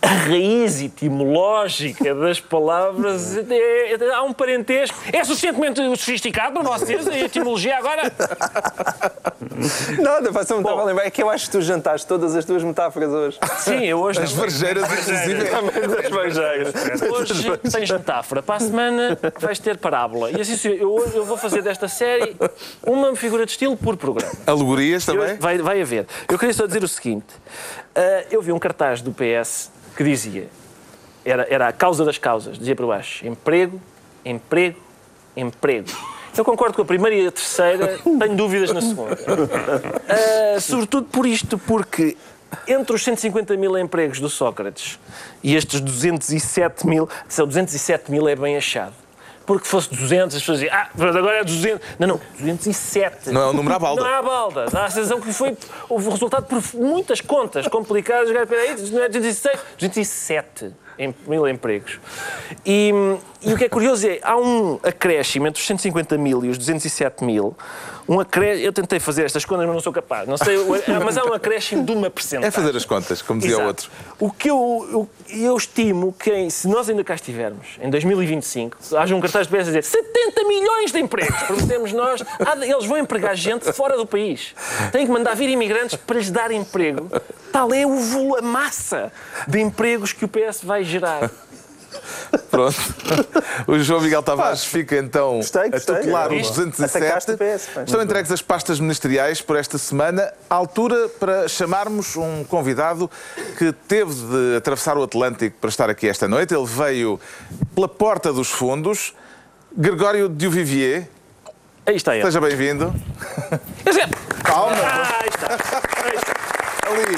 a raiz etimológica das palavras é- é- há um parentesco. É suficientemente sofisticado para vocês a etimologia agora? Nada, só me estava a lembrar. É que eu acho que tu jantaste todas as tuas metáforas hoje. Sim, eu hoje. As varjeiras, inclusive. das varjeiras. Hoje tens metáfora, para a semana vais ter parábola. E assim eu, hoje eu vou fazer desta série uma figura de estilo por programa. Alegorias Eu- também. vai, vai haver. Eu queria só dizer o seguinte: eu vi um cartaz do PS que dizia, era, era a causa das causas, dizia por baixo: emprego, emprego, emprego. Eu concordo com a primeira e a terceira, tenho dúvidas na segunda. Ah, sobretudo por isto, porque entre os 150 mil empregos do Sócrates e estes 207 mil, são 207 mil é bem achado. Porque fosse 200, as pessoas diziam, ah, mas agora é 200. Não, não, 207. Não é um número à balda. Não é à balda. Dá a sensação que foi houve resultado por muitas contas complicadas. Peraí, não é 206, 207 em- mil empregos. E, e o que é curioso é, há um acréscimo entre os 150 mil e os 207 mil. Um acréscimo, eu tentei fazer estas contas, mas não sou capaz. Não sei, mas há um acréscimo de uma percentagem. É fazer as contas, como dizia o Exato. outro. O que eu, eu, eu estimo que, se nós ainda cá estivermos, em 2025, haja um cartaz de PS a dizer 70 milhões de empregos, prometemos nós, eles vão empregar gente fora do país. Têm que mandar vir imigrantes para lhes dar emprego. Tal é o a massa de empregos que o PS vai gerar. Pronto. O João Miguel Tavares fica então Gostei, gostei. a tutelar os Atacaste 207. o PS. Estão entregues as pastas ministeriais por esta semana, à altura para chamarmos um convidado que teve de atravessar o Atlântico para estar aqui esta noite. Ele veio pela porta dos fundos. Gregório Duvivier, Aí está ele. seja bem-vindo. Calma, Ah, aí está. ali.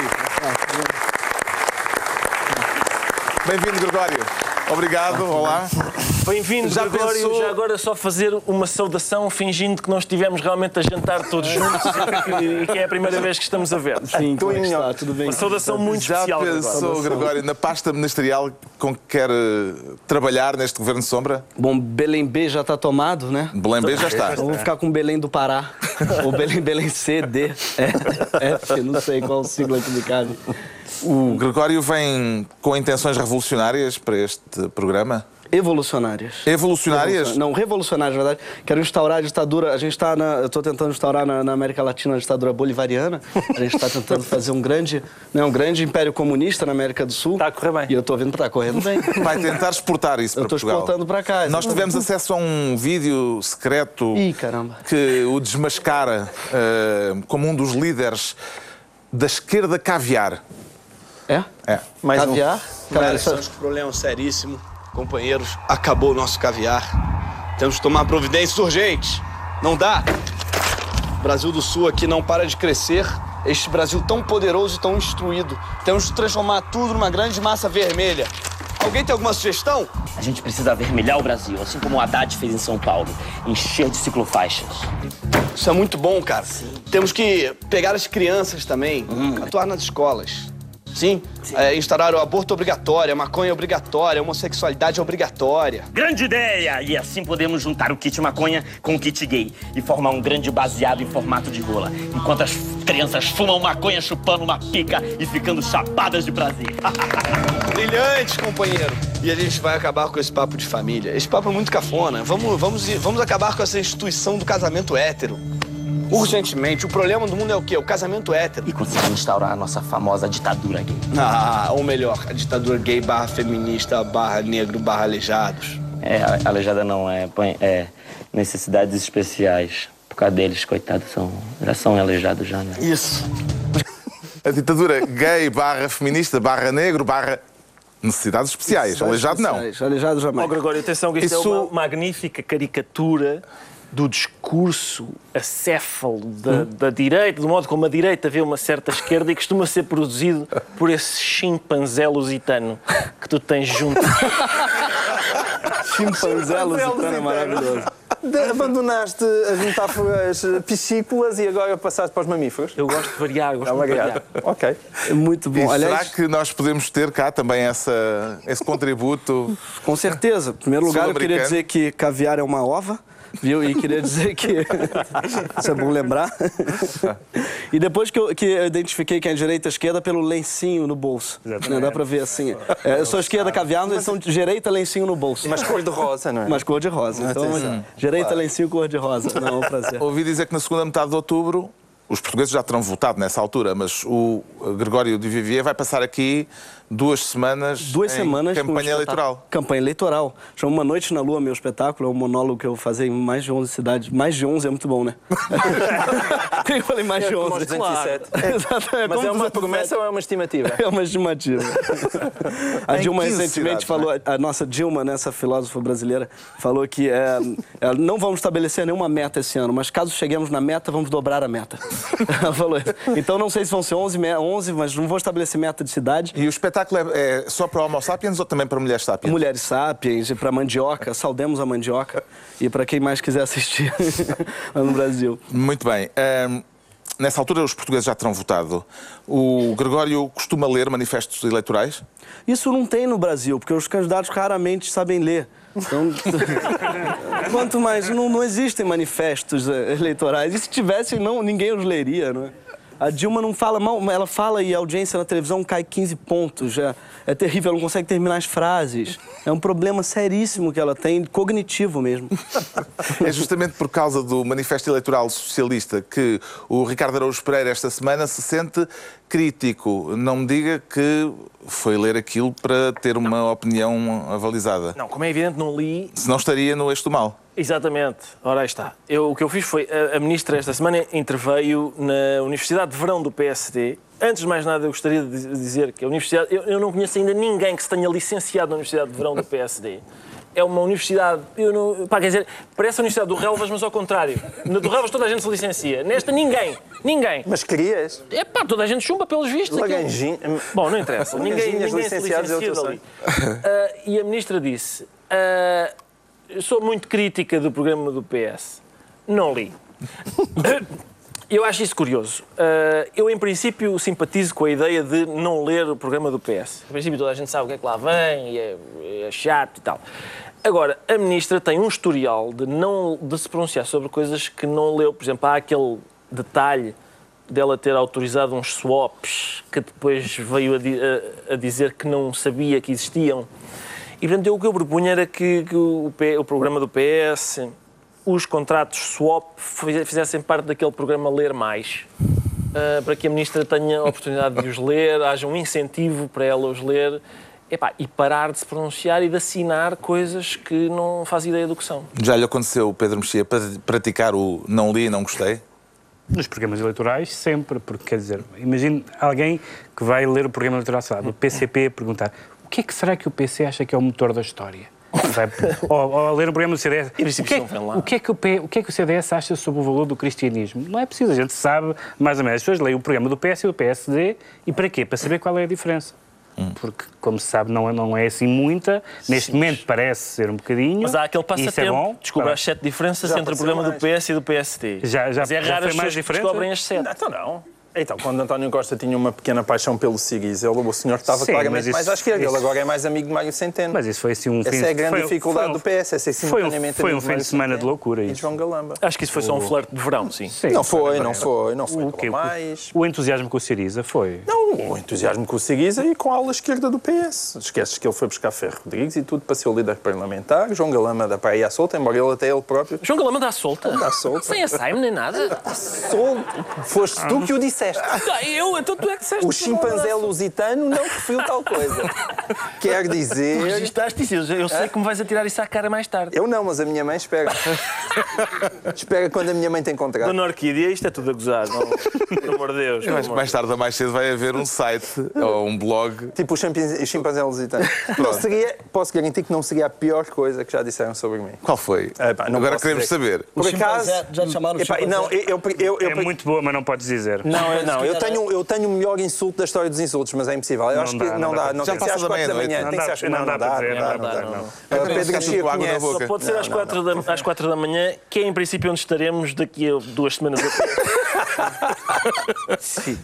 Bem-vindo, Gregório. Obrigado, olá. Bem-vindo, Já Gregório. pensou- Já agora só fazer uma saudação fingindo que nós estivemos realmente a jantar todos juntos e que é a primeira vez que estamos a ver. Sim, como é que está? Tudo bem? Uma saudação muito Já especial. pensou, Gregório, na pasta ministerial com que quer eh, trabalhar neste governo de sombra? Bom, Belém B já está tomado, né? Belém B já está. Vamos ficar com Belém do Pará. Ou Belém, Belém C, D. É, F, não sei qual sigla que me cabe. O Gregório vem com intenções revolucionárias para este programa? Evolucionárias. Evolucionárias? Não, revolucionárias, na verdade. Quero instaurar a ditadura. A gente está na. Eu estou tentando instaurar na, na América Latina a ditadura bolivariana. A gente está tentando fazer um grande, né, um grande império comunista na América do Sul. Está a correr bem. E eu estou vendo que está correndo bem. Vai tentar exportar isso Eu para estou Portugal. exportando para cá. Nós tivemos acesso a um vídeo secreto Ih, caramba. que o desmascara eh, como um dos líderes da esquerda caviar. É? É. Mais um. Caviar? Cara, Cara, estamos com um problema seríssimo. Companheiros, acabou o nosso caviar. Temos que tomar providências urgentes. Não dá. O Brasil do Sul aqui não para de crescer. Este Brasil tão poderoso e tão instruído. Temos que transformar tudo numa grande massa vermelha. Alguém tem alguma sugestão? A gente precisa avermelhar o Brasil, assim como o Haddad fez em São Paulo. Encher de ciclofaixas. Isso é muito bom, cara. Temos que pegar as crianças também, atuar nas escolas. Sim, É, instaurar o aborto obrigatório, a maconha obrigatória, a homossexualidade obrigatória. Grande ideia! E assim podemos juntar o kit maconha com o kit gay e formar um grande baseado em formato de rola. Enquanto as crianças fumam maconha chupando uma pica e ficando chapadas de prazer. Brilhante, companheiro. E a gente vai acabar com esse papo de família. Esse papo é muito cafona. Vamos, vamos, vamos acabar com essa instituição do casamento hétero. Urgentemente. O problema do mundo é o quê? O casamento hétero. E conseguir instaurar a nossa famosa ditadura gay. Ah, ou melhor, a ditadura gay barra feminista barra negro barra aleijados. É, a- aleijada não, é, põe- é necessidades especiais. Por causa deles, coitados, são, já são aleijados já, né? Isso. A ditadura gay barra feminista barra negro barra necessidades especiais. Aleijado não. Aleijado jamais. Gregório, atenção que isto Isso- é uma magnífica caricatura do discurso acéfalo da, da direita, do modo como a direita vê uma certa esquerda e costuma ser produzido por esse chimpanzé lusitano que tu tens junto. Chimpanzé lusitano é maravilhoso. De- abandonaste as metáforas piscícolas e agora passaste para os mamíferos? Eu gosto de variar, gosto É uma de variar. Ok. Muito E bom. será Aliás, que nós podemos ter cá também essa, esse contributo? com certeza. Em primeiro lugar, eu queria dizer que caviar é uma ova. Viu? E queria dizer que. Isso é bom lembrar. E depois que eu, que eu identifiquei quem é direita e esquerda pelo lencinho no bolso. Né? Dá pra ver assim. É, eu sou esquerda caviar, mas eles são direita, lencinho no bolso. Mas cor de rosa, não é? Mas cor de rosa. Então, direita, lencinho, cor de rosa. Não, é um prazer. Ouvi dizer que na segunda metade de outubro, os portugueses já terão votado nessa altura, mas o Gregório de Vivier vai passar aqui duas semanas Duas em semanas. campanha eleitoral. Campanha eleitoral. Chama Uma Noite na Lua, meu espetáculo. É um monólogo que eu fazer em mais de 11 cidades. Mais de 11 é muito bom, né? Por que eu falei mais de É como 11? os 207. Exatamente. Mas como é uma 207. promessa ou é uma estimativa? É uma estimativa. A Dilma 15 recentemente cidades, falou, a nossa Dilma, né, essa filósofa brasileira, falou que é, é, não vamos estabelecer nenhuma meta esse ano, mas caso cheguemos na meta, vamos dobrar a meta. Ela falou isso. Então não sei se vão ser 11, me- 11 mas não vou estabelecer meta de cidade. E o espetáculo é, é só para Homo sapiens ou também para mulheres sapiens? Mulheres Sapiens, e para mandioca, saudemos a mandioca. E para quem mais quiser assistir lá no Brasil. Muito bem. Ahm, nessa altura os portugueses já terão votado. O Gregório costuma ler manifestos eleitorais? Isso não tem no Brasil, porque os candidatos raramente sabem ler. Então, quanto mais, não, não existem manifestos eh, eleitorais. E se tivesse, não, ninguém os leria, não é? A Dilma não fala mal, ela fala e a audiência na televisão cai 15 pontos. Já é terrível, ela não consegue terminar as frases. É um problema seríssimo que ela tem, cognitivo mesmo. É justamente por causa do Manifesto Eleitoral Socialista que o Ricardo Araújo Pereira esta semana se sente crítico. Não me diga que foi ler aquilo para ter uma opinião avalizada. Não, como é evidente, não li. Se não estaria no eixo do mal. Exatamente. Ora, aí está. Eu, o que eu fiz foi, a, a ministra esta semana interveio na Universidade de Verão do PSD. Antes de mais nada, eu gostaria de dizer que a Universidade... Eu, eu não conheço ainda ninguém que se tenha licenciado na Universidade de Verão do PSD. É uma universidade, eu não, pá, quer dizer, parece a Universidade do Relvas, mas ao contrário. Na do Relvas toda a gente se licencia. Nesta, ninguém. Ninguém. Mas querias? É pá, toda a gente chumba pelos vistos. Laganjinho. Bom, não interessa. ninguém ninguém se é licencia dali. Ah, e a ministra disse: ah, eu sou muito crítica do programa do PS. Não li. Eu acho isso curioso. Ah, eu, em princípio, simpatizo com a ideia de não ler o programa do PS. Em princípio, toda a gente sabe o que é que lá vem, e é, é chato e tal. Agora, a ministra tem um historial de, não, de se pronunciar sobre coisas que não leu. Por exemplo, há aquele detalhe dela ter autorizado uns swaps que depois veio a, di- a- a dizer que não sabia que existiam. E, portanto, eu, o que eu propunha era que, que o, P- o programa do PS, os contratos swap, fize- fizessem parte daquele programa Ler Mais, ah, para que a ministra tenha a oportunidade de os ler, haja um incentivo para ela os ler. Epá, e parar de se pronunciar e de assinar coisas que não faz ideia do que são. Já lhe aconteceu, Pedro Mexia, pra- praticar o não li e não gostei? Nos programas eleitorais, sempre, porque quer dizer, imagine alguém que vai ler o programa eleitoral, lá, do PCP, perguntar o que é que será que o PC acha que é o motor da história? Ou, ou ler o programa do CDS. Princípio O que, é, o, que é que o P- o que é que o CDS acha sobre o valor do cristianismo? Não é preciso, a gente sabe mais ou menos. As pessoas leem o programa do PS e do PSD e para quê? Para saber qual é a diferença. Porque, como se sabe, não é, não é assim muita. Neste momento parece ser um bocadinho. Mas há aquele é passatempo. bom. Descobrir Tá as sete diferenças Já entre o programa do mais. PS e do PSD. Já- já- Mas é já raro foi as mais pessoas que diferente? descobrem as sete. Não, então não. Então, quando António Costa tinha uma pequena paixão pelo Siriza, ele, o senhor estava Sim, claramente mas isso- mais à esquerda. isso- Ele agora é mais amigo de Mário Centeno. Mas isso foi assim um fim Essa é a grande foi- dificuldade foi um- do PS, é ser foi um- simultaneamente foi um fim de semana de loucura, de isso. João Galamba. Acho que isso foi só um flerte de verão, sim. Sim, Não foi, não foi, não foi. O? Falou mais. o entusiasmo com o Siriza foi. Não, o entusiasmo com o Siriza e com a ala esquerda do PS. Esqueces que ele foi buscar Ferro Rodrigues e tudo para ser o líder parlamentar. João Galamba da Praia à solta, embora ele até ele próprio João Galama dá solta. Dá solta. Sem assaime nem nada. solto. Foste tu que o disseste. Ah, Eu, então tu é que disseste O chimpanzé lusitano não referiu tal coisa. Quer dizer. Registaste isso. Eu eu sei que me vais atirar isso à cara mais tarde. Eu não, mas a minha mãe espera. espera quando a minha mãe tem contrato. Dona Orquídea, isto é tudo a gozar. Não, pelo amor de Deus. Eu pelo acho que amor mais tarde ou mais cedo vai haver um site ou um blog. Tipo o chimpanzé, o chimpanzé lusitano. Não seria, posso garantir que não seria a pior coisa que já disseram sobre mim. Qual foi? Epá, não Agora queremos dizer. saber. Por acaso. já te chamaram Epá, chimpanzé? não, eu, eu, eu, eu- É muito boa, mas não podes dizer. Não, eu, não, eu tenho, eu tenho o melhor insulto da história dos insultos, mas é impossível. Eu Não acho dá, que não não dá Não Já tem que ser às passa da 4 da meia-noite. manhã. Não Tem que ser às dá- não não não não não. A Pedro água na conhece. boca. Pode ser às quatro, da, às quatro da manhã, que é em princípio onde estaremos daqui a duas semanas.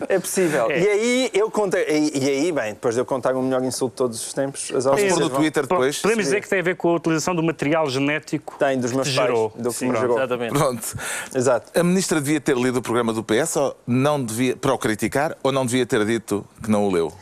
É possível. E aí eu contei. E, e aí, bem, depois de eu contar o melhor insulto de todos os tempos, as no vão- Twitter depois. Podemos dizer que tem a ver com a utilização do material genético Tem dos meus que pais, gerou. do que Sim, me pronto. gerou. Exatamente. Pronto. Exato. A ministra devia ter lido o programa do PS ou não devia, para o criticar ou não devia ter dito que não o leu?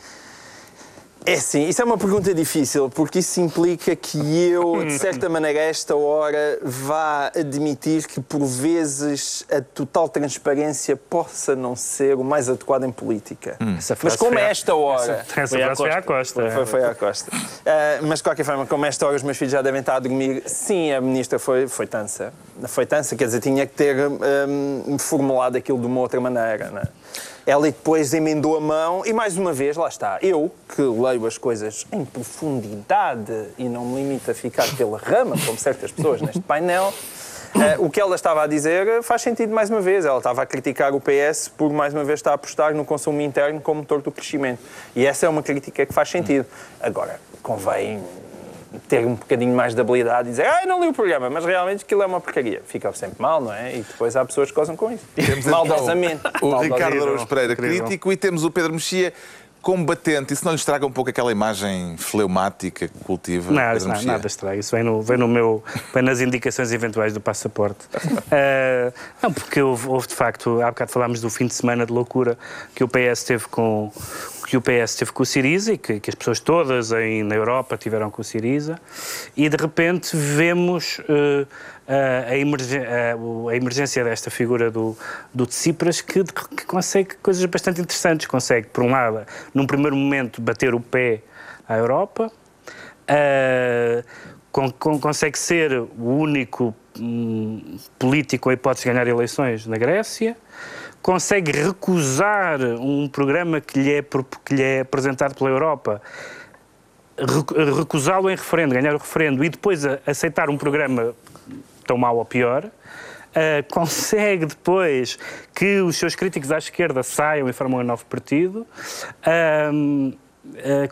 É sim, isso é uma pergunta difícil, porque isso implica que eu, de certa maneira, a esta hora, vá admitir que, por vezes, a total transparência possa não ser o mais adequado em política. Essa Mas como a à- esta hora. Essa Foi à frase foi à Costa. Costa. Foi, foi à Costa. Ah, mas, de qualquer forma, como a esta hora os meus filhos já devem estar a dormir, sim, a ministra foi, foi tança. Foi tança, quer dizer, tinha que ter hum, formulado aquilo de uma outra maneira. Não é? Ela depois emendou a mão e, mais uma vez, lá está. Eu, que leio as coisas em profundidade e não me limito a ficar pela rama, como certas pessoas neste painel, eh, o que ela estava a dizer faz sentido mais uma vez. Ela estava a criticar o PS por mais uma vez estar a apostar no consumo interno como motor do crescimento. E essa é uma crítica que faz sentido. Agora, convém ter um bocadinho mais de habilidade e dizer ah, não li o programa, mas realmente aquilo é uma porcaria. Fica sempre mal, não é? E depois há pessoas que gozam com isso. Temos Maldosamente. o. Ricardo Araújo Pereira crítico e temos o Pedro Mexia combatente, isso não lhe estraga um pouco aquela imagem fleumática que cultiva? Não, isso não, nada estraga. Isso vem, no, vem, no meu, vem nas indicações eventuais do passaporte. Eh, não, porque houve, houve, de facto, há bocado falámos do fim de semana de loucura que o PS teve com que o PS teve com o Siriza e que, que as pessoas todas em, na Europa tiveram com o Siriza e de repente vemos eh, a, a emergen- a- emergência desta figura do, do Tsipras que, que consegue coisas bastante interessantes. Consegue, por um lado, num primeiro momento, bater o pé à Europa, Uh, con- con- consegue ser o único hum, político com a hipótese de ganhar eleições na Grécia, consegue recusar um programa que lhe é, que lhe é apresentado pela Europa, recu- recusá-lo em referendo, ganhar o referendo e depois aceitar um programa tão mau ou pior. Uh, consegue depois que os seus críticos à esquerda saiam e formam um novo partido. Uh,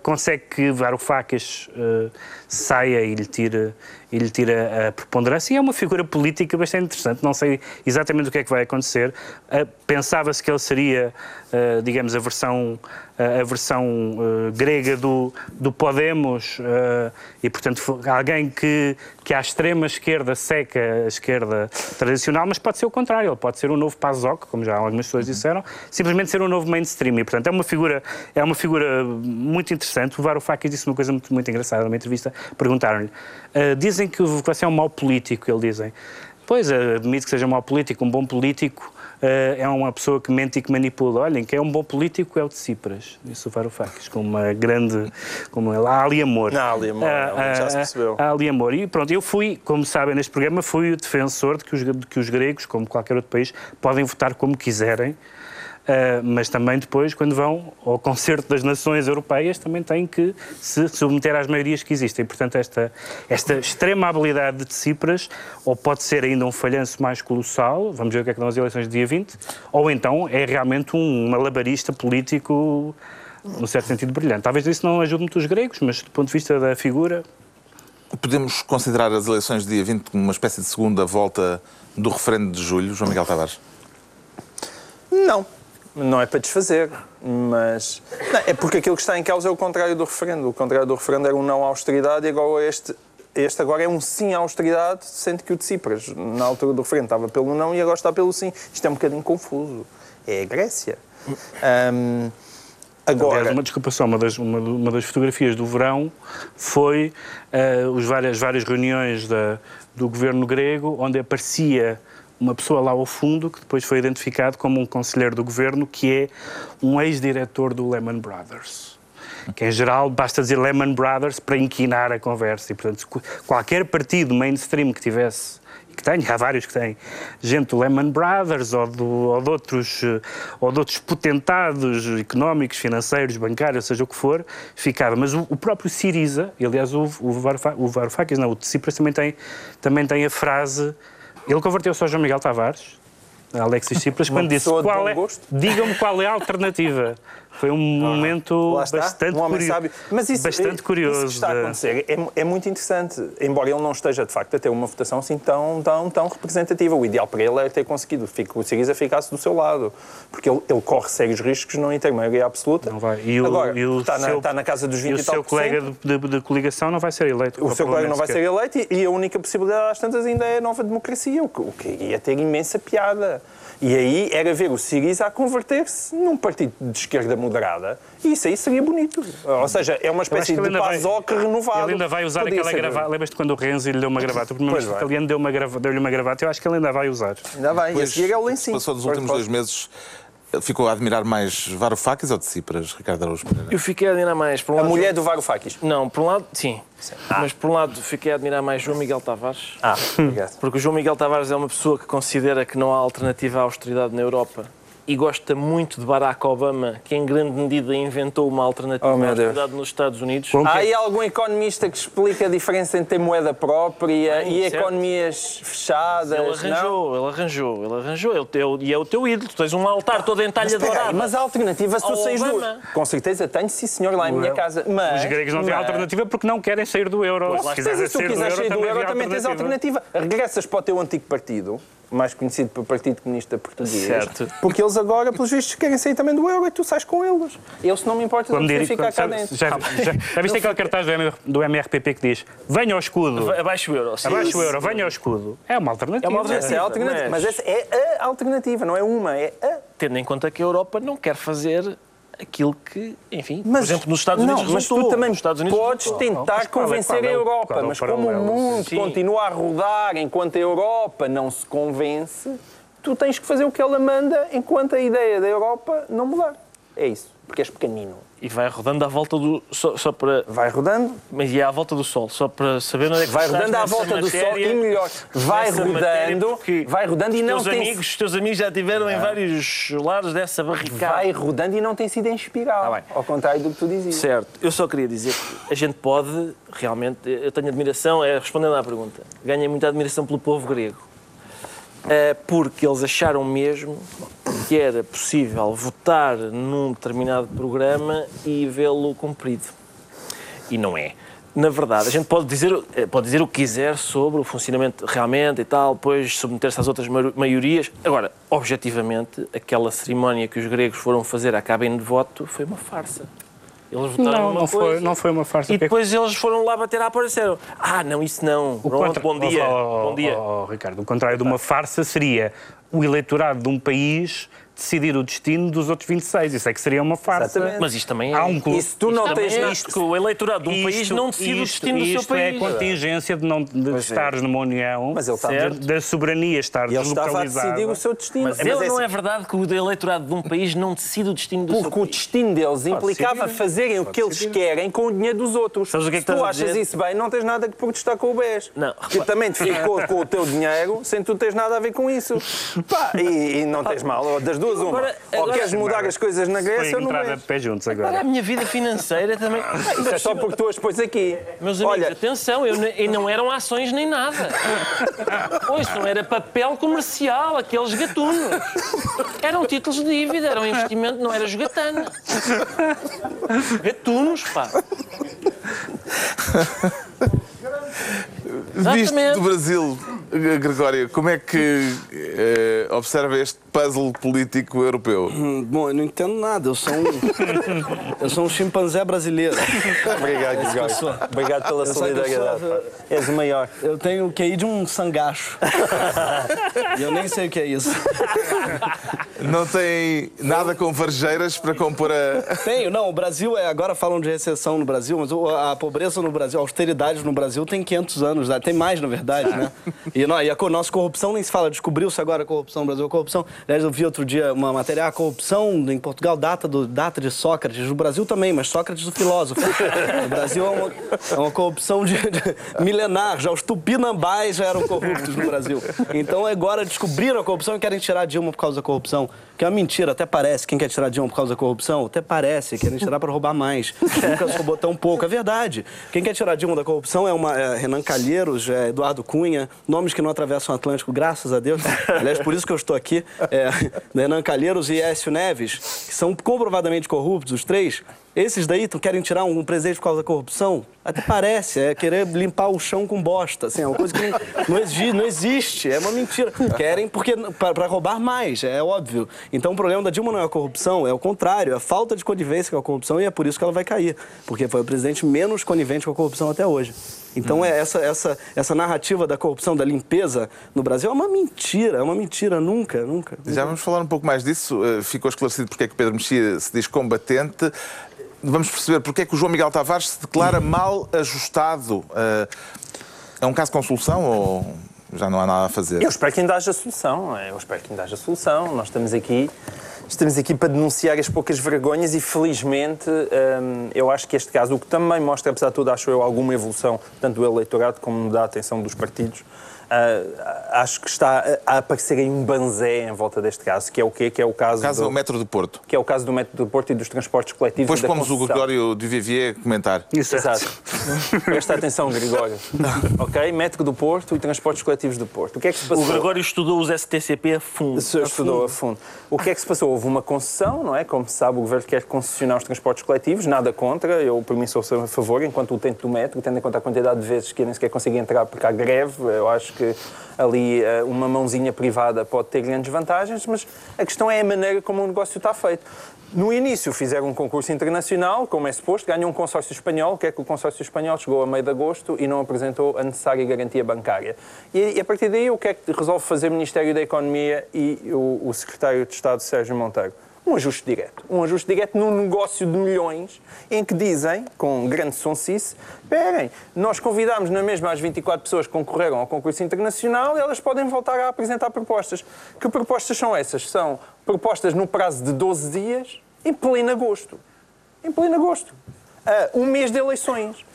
consegue que Varoufakis uh, saia e lhe tire, e lhe tire a, preponderância. E é uma figura política bastante interessante. Não sei exatamente o que é que vai acontecer. Uh, Pensava-se que ele seria, uh, digamos, a versão, uh, a versão grega do, do Podemos e, portanto, alguém que, que à extrema esquerda seca a esquerda tradicional, mas pode ser o contrário. Ele pode ser um novo PASOK, como já algumas pessoas disseram, simplesmente ser um novo mainstream. E, portanto, é uma figura, é uma figura muito interessante. O Varoufakis disse uma coisa muito, muito engraçada numa entrevista. Perguntaram-lhe, "Ah, dizem que você é um mau político, ele dizem. Pois, ah, admito que seja um mau político, um bom político ah, é uma pessoa que mente e que manipula. Olhem, quem é um bom político é o de Tsipras, disse o Varoufakis, com uma grande... Como ele, há ali amor. Não, há ali amor, Ah, já se ah, percebeu. há ali amor. E pronto, eu fui, como sabem neste programa, fui o defensor de que os, de que os gregos, como qualquer outro país, podem votar como quiserem, ah, mas também depois, quando vão ao concerto das nações europeias, também têm que se submeter às maiorias que existem. Portanto, esta, esta extrema habilidade de Tsipras, ou pode ser ainda um falhanço mais colossal, vamos ver o que é que dão as eleições de dia 20, ou então é realmente um malabarista político, no certo sentido, brilhante. Talvez isso não ajude muito os gregos, mas do ponto de vista da figura, Podemos considerar as eleições de dia 20 como uma espécie de segunda volta do referendo de julho, João Miguel Tavares? Não, não é para desfazer, mas não, é porque aquilo que está em causa é o contrário do referendo. O contrário do referendo era um não à austeridade e agora este, este agora é um sim à austeridade, sendo que o de Cipras, na altura do referendo, estava pelo não e agora está pelo sim. Isto é um bocadinho confuso. É a Grécia. Aliás, agora, uma desculpa só, uma das, uma, uma das fotografias do verão foi eh, os várias, várias reuniões da, do governo grego, onde aparecia uma pessoa lá ao fundo, que depois foi identificado como um conselheiro do governo, que é um ex-diretor do Lehman Brothers. Que em geral basta dizer Lehman Brothers para inquinar a conversa. E, portanto, qu- qualquer partido mainstream que tivesse e que tenha, há vários que têm, gente do Lehman Brothers ou, do, ou, de outros, eh, ou de outros potentados económicos, financeiros, bancários, seja o que for, ficava. Mas o, o próprio Siriza, e, aliás, o, o Varoufakis, não, o Tsipras também tem, também tem a frase. Ele converteu-se ao João Miguel Tavares, Alexis Tsipras, quando disse: qual é, gosto." digam-me qual é a alternativa. Foi um momento Lá está, bastante, um curio-. Mas isso, bastante curioso. Isso que está a acontecer é, é muito interessante, embora ele não esteja, de facto, a ter uma votação assim tão, tão, tão representativa. O ideal para ele é ter conseguido que o Siriza ficasse do seu lado, porque ele, ele corre sérios riscos não ter maioria absoluta. Não vai. E o, Agora, e o está, na, seu, está na casa dos 20 e e, o tal seu por cento. colega de, de- de coligação não vai ser eleito. O seu colega não vai ser sequer. eleito e, e a única possibilidade às tantas ainda é a nova democracia, o que, o que ia ter imensa piada. E aí era ver o Siriza a converter-se num partido de esquerda moderada e isso aí seria bonito. Ou seja, é uma espécie de ainda vai- renovado. Ele ainda vai usar Podia aquela gravata. Lembras-te quando o Renzi lhe deu uma gravata? O vai. italiano deu uma grava- deu-lhe uma gravata. Eu acho que ele ainda vai usar. Ainda vai, e a seguir é o lencinho. passou nos últimos dois meses, ficou a admirar mais Varoufakis ou Tsipras, Ricardo Araújo Pereira? Eu fiquei a admirar mais. Por um A lado, mulher do Varoufakis. Não, por um lado, sim. Mas por um lado, fiquei a admirar mais João Miguel Tavares. Ah, obrigado. Porque o João Miguel Tavares é uma pessoa que considera que não há alternativa à austeridade na Europa e gosta muito de Barack Obama, que em grande medida inventou uma alternativa Oh, à austeridade nos Estados Unidos. Há aí algum economista que explica a diferença entre ter moeda própria e certo. economias fechadas? Ele não? arranjou, ele arranjou, ele arranjou. Ele, teu- e é o teu ídolo. Tu tens um altar todo em talha dourada. mas a alternativa, se tu saís do... Com certeza tenho, sim senhor, lá em minha casa. Mas, Os gregos não têm mas- alternativa porque não querem sair do euro. Certeza, se tu quiseres sair do euro, também tens alternativa. Regressas para o teu antigo partido mais conhecido pelo Partido Comunista Português. Certo. Porque eles agora, pelos vistos, querem sair também do euro e tu sais com eles. Eu, se não me importa, Quando diria- ficar cá dentro. já, já, já viste aquele cartaz do, M- do MRPP que diz venha ao escudo, Abaixo o euro. sim. abaixo o euro, venha ao escudo? É uma alternativa. É uma Essa é alternativa. Mas essa é a alternativa, não é uma, é a. Tendo em conta que a Europa não quer fazer aquilo que, enfim, por Mas, exemplo, nos Estados Unidos não, mas resultou. tu também Estados Unidos podes resultou. tentar Mas qual é- convencer é a Europa, é o mas como o mundo Sim. continua a rodar enquanto a Europa não se convence, tu tens que fazer o que ela manda enquanto a ideia da Europa não mudar. É isso, porque és pequenino. E vai rodando à volta do. Só, só para. Vai rodando, Mas e é à volta do Sol, só para saber onde é que vai rodando à volta do Sol matéria, e melhor, vai matéria, rodando, vai rodando e não teus tem amigos, os teus amigos já estiveram em vários lados dessa barricada. vai rodando e não tem sido em espiral. Bem. ao contrário do que tu dizias. Certo, eu só queria dizer que a gente pode, realmente, eu tenho admiração, é respondendo à pergunta, ganhei muita admiração pelo povo grego. É, porque eles acharam mesmo que era possível votar num determinado programa e vê-lo cumprido. E não é. Na verdade, a gente pode dizer, eh, pode dizer o que quiser sobre o funcionamento realmente e tal, depois submeter-se às outras ma- maiorias. Agora, objetivamente, aquela cerimónia que os gregos foram fazer à cabine de voto foi uma farsa. Eles votaram Não, não foi, coisa não foi uma farsa. e depois eles foram lá bater à porta e disseram ah, não, isso não. O Pronto, contra- bom dia. Oh, oh, bom dia. oh, Ricardo, o contrário de uma farsa seria o eleitorado de um país decidir o destino dos outros 26. Isso é que seria uma farsa. Exatamente. Mas isto também é. Há um clube. E se tu não Isto tens é isto que o eleitorado de um país Isto- não decide o isto- destino do seu isto é país. contingência de não de estares numa União, Mas ele da soberania estar ele estava a deslocalizada. decidir o seu destino. Mas, Mas ele é não assim, é verdade que o eleitorado de um país não decide o destino do seu Porque o país. destino deles implicava decidir. fazerem o que eles querem com o dinheiro dos outros. Sabes o que é que Se tu a achas isso bem, não tens nada que protestar com o BES. Não, Que também te ficou com o teu dinheiro sem tu teres nada a ver com isso. Pá, e, e não tens mal. Das duas, uma. Agora- ou agora- queres mudar as coisas na Grécia ou de BES. pé juntos Agora, a agora. minha vida financeira também. Isso é só porque tu as pões aqui. Meus amigos, Olha, atenção, eu, e não eram ações nem nada. Pois, não era papel comercial, aqueles gatunos. Eram títulos de dívida, era um investimento, não era jogatana. Gatunos, pá. Visto do Brasil, Gregório, como é que eh, observa este puzzle político europeu? Hum, Bom, eu não entendo nada. Eu sou um, eu sou um chimpanzé brasileiro. Obrigado, Gregório. Obrigado pela solidariedade. sou-. És o maior. Eu tenho o QI de um sangacho. e eu nem sei o que é isso. Não tem nada com varjeiras para compor a. Tenho, não. O Brasil é. Agora falam de recessão no Brasil, mas a pobreza no Brasil, a austeridade no Brasil tem 500 anos, né? tem mais, na verdade, né? E, não, e a nossa corrupção nem se fala, descobriu-se agora a corrupção no Brasil. A corrupção. Aliás, eu vi outro dia uma matéria, ah, a corrupção em Portugal data, do, data de Sócrates, no Brasil também, mas Sócrates o filósofo. No Brasil é uma, é uma corrupção de, de milenar, já os tupinambás já eram corruptos no Brasil. Então agora descobriram a corrupção e querem tirar Dilma por causa da corrupção. Que é uma mentira, até parece. Quem quer tirar Dilma por causa da corrupção? Até parece, querem tirar para roubar mais. Nunca se roubou tão pouco. É verdade. Quem quer tirar Dilma da corrupção é, uma, é Renan Calheiros, é Eduardo Cunha, nomes que não atravessam o Atlântico, graças a Deus. Aliás, por isso que eu estou aqui. É, Renan Calheiros e Écio Neves, que são comprovadamente corruptos, os três. Esses daí querem tirar um presidente por causa da corrupção? Até parece, é querer limpar o chão com bosta, assim, é uma coisa que não, não existe, é uma mentira. Querem porque para roubar mais, é óbvio. Então o problema da Dilma não é a corrupção, é o contrário, é a falta de conivência com a corrupção e é por isso que ela vai cair, porque foi o presidente menos conivente com a corrupção até hoje. Então é essa, essa, essa narrativa da corrupção, da limpeza no Brasil é uma mentira, é uma mentira, nunca, nunca. Já vamos falar um pouco mais disso. Eh, Ficou esclarecido porque é que Pedro Mexia se diz combatente. Vamos perceber porque é que o João Miguel Tavares se declara mal ajustado. Eh, É um caso com solução ou já não há nada a fazer? Eu espero que ainda haja solução. Eu espero que ainda haja solução. Nós estamos aqui, estamos aqui para denunciar as poucas vergonhas e, felizmente, hum, eu acho que este caso, o que também mostra, apesar de tudo, acho eu, alguma evolução, tanto do eleitorado como da atenção dos partidos, ah, acho que está a aparecer aí um banzé em volta deste caso, que é o quê? Que é o caso, O caso do, o Metro do Porto. que é o caso do método do Porto e dos transportes coletivos Depois pomos o. Gregório de Vivier comentar. Exato. Presta atenção, Gregório. ok? Método do Porto e transportes coletivos do Porto. O que é que se passou? O Gregório estudou os STCP a fundo. Se estudou a fundo. O que é que se passou? Houve uma concessão, não é? Como se sabe, o governo quer concessionar os transportes coletivos, nada contra. Eu, por mim, sou a favor, enquanto utente do metro, tendo em conta a quantidade de vezes que eu nem sequer consigo entrar porque há greve. Eu acho que ali eh, uma mãozinha privada pode ter grandes vantagens, mas a questão é a maneira como o negócio está feito. No início fizeram um concurso internacional, como é suposto, ganham um consórcio espanhol, que é que o consórcio espanhol chegou a meio de agosto e não apresentou a necessária garantia bancária. E, e a partir daí, o que é que resolve fazer o Ministério da Economia e o, o Secretário de Estado, Sérgio Monteiro? Um ajuste direto. Um ajuste direto num negócio de milhões, em que dizem, com grande sonsice, esperem, nós convidámos na mesma as 24 pessoas que concorreram ao concurso internacional elas podem voltar a apresentar propostas. Que propostas são essas? São propostas no prazo de 12 dias, em pleno agosto. Em pleno agosto. Uh, um mês de eleições.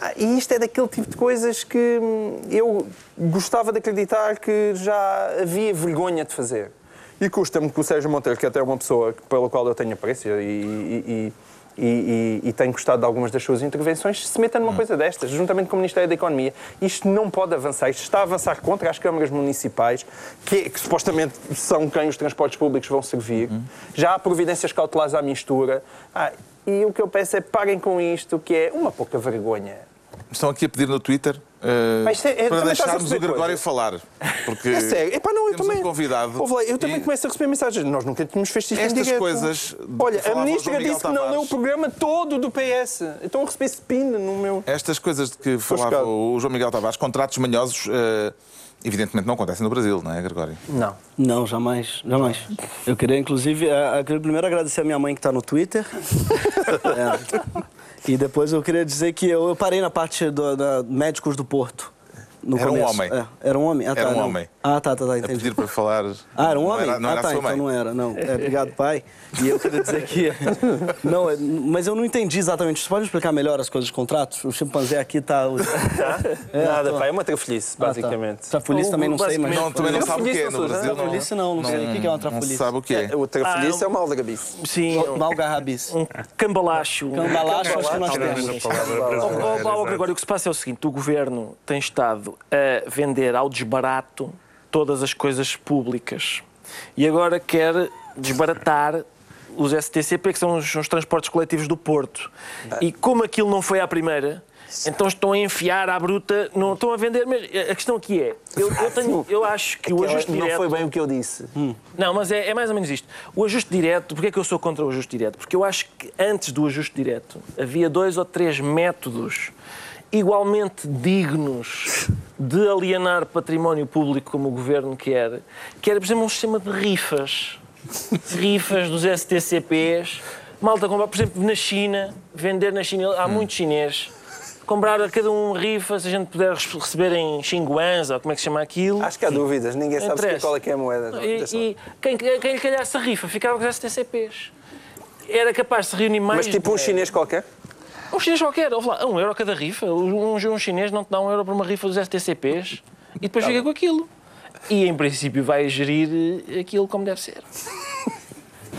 Ah, e isto é daquele tipo de coisas que hum, eu gostava de acreditar que já havia vergonha de fazer. E custa-me que o Sérgio Monteiro, que até é uma pessoa pela qual eu tenho apreço e, e, e, e, tenho gostado de algumas das suas intervenções, se meta numa coisa destas, juntamente com o Ministério da Economia. Isto não pode avançar. Isto está a avançar contra as câmaras municipais, que, que supostamente são quem os transportes públicos vão servir. Já há providências cautelares à mistura. Ah, e o que eu peço é parem com isto, que é uma pouca vergonha. Estão aqui a pedir no Twitter uh, Mas é- é- para deixarmos o Gregório coisas. falar. Porque É sério. Epá, não, eu temos também. um convidado. Lá, eu também e começo a receber mensagens. Nós nunca tínhamos feito isto em Estas direto. coisas Olha, a ministra disse que não leu Tavares. o programa todo do PS. Então eu recebi spin no meu. Estas coisas de que falava o João Miguel Tavares, contratos manhosos, uh, evidentemente não acontecem no Brasil, não é, Gregório? Não. Não, jamais, jamais. Eu queria, inclusive, a- a- queria primeiro agradecer a minha mãe que está no Twitter. É. E depois eu queria dizer que eu, parei na parte do, da médicos do Porto. No Era um começo. homem. É, era um homem? Ah, tá, Era um não. homem. Ah, tá, tá, tá, A entendi. pedir para falar. Ah, era um Não homem? Era, não ah, era tá, a sua então mãe. não era, não. É, obrigado, pai. E eu queria dizer que. Não, é- mas eu não entendi exatamente. Você pode explicar melhor as coisas dos contratos? O chimpanzé aqui tá. É, Nada, tô- pá, é uma trafelice, Ah, tá. basicamente. Trafolhice também não sei, mas. Não, também não sabe o que é no Brasil. não Trafolhice não, não sei o que é uma Não trafolhice. sabe o que é. O trafelice Ah, é uma aldrabice. Sim, um, Malgarrabice. um cambalacho. Cambalacho, acho que nós temos. a Paulo Gregório, o que se passa é o seguinte: o governo tem estado a vender ao desbarato todas as coisas públicas e agora quer desbaratar os STCP, que são os, os transportes coletivos do Porto. E como aquilo não foi à primeira. Então estão a enfiar à bruta, não estão a vender mesmo. A questão aqui é, eu, eu, tenho- eu acho que o ajuste não direto... foi bem o que eu disse. Não, mas é, é mais ou menos isto. O ajuste direto, porquê é que eu sou contra o ajuste direto? Porque eu acho que antes do ajuste direto havia dois ou três métodos igualmente dignos de alienar património público como o governo quer, que era, por exemplo, um sistema de rifas. Rifas dos STCPs. Malta comprar, por exemplo, na China, vender na China, há muito chinês. Comprar a cada um rifa, se a gente puder receber em xinguans, ou como é que se chama aquilo. Acho que há dúvidas, ninguém sabe qual é que é a moeda. E, e quem, quem lhe calhasse a rifa ficava com os STCPs. Era capaz de se reunir mais. Mas tipo um chinês qualquer? Um chinês qualquer, ouve lá, um euro cada rifa. Um, um chinês não te dá um euro para uma rifa dos STCPs e depois Tá fica com aquilo. E em princípio vai gerir eh, aquilo como deve ser.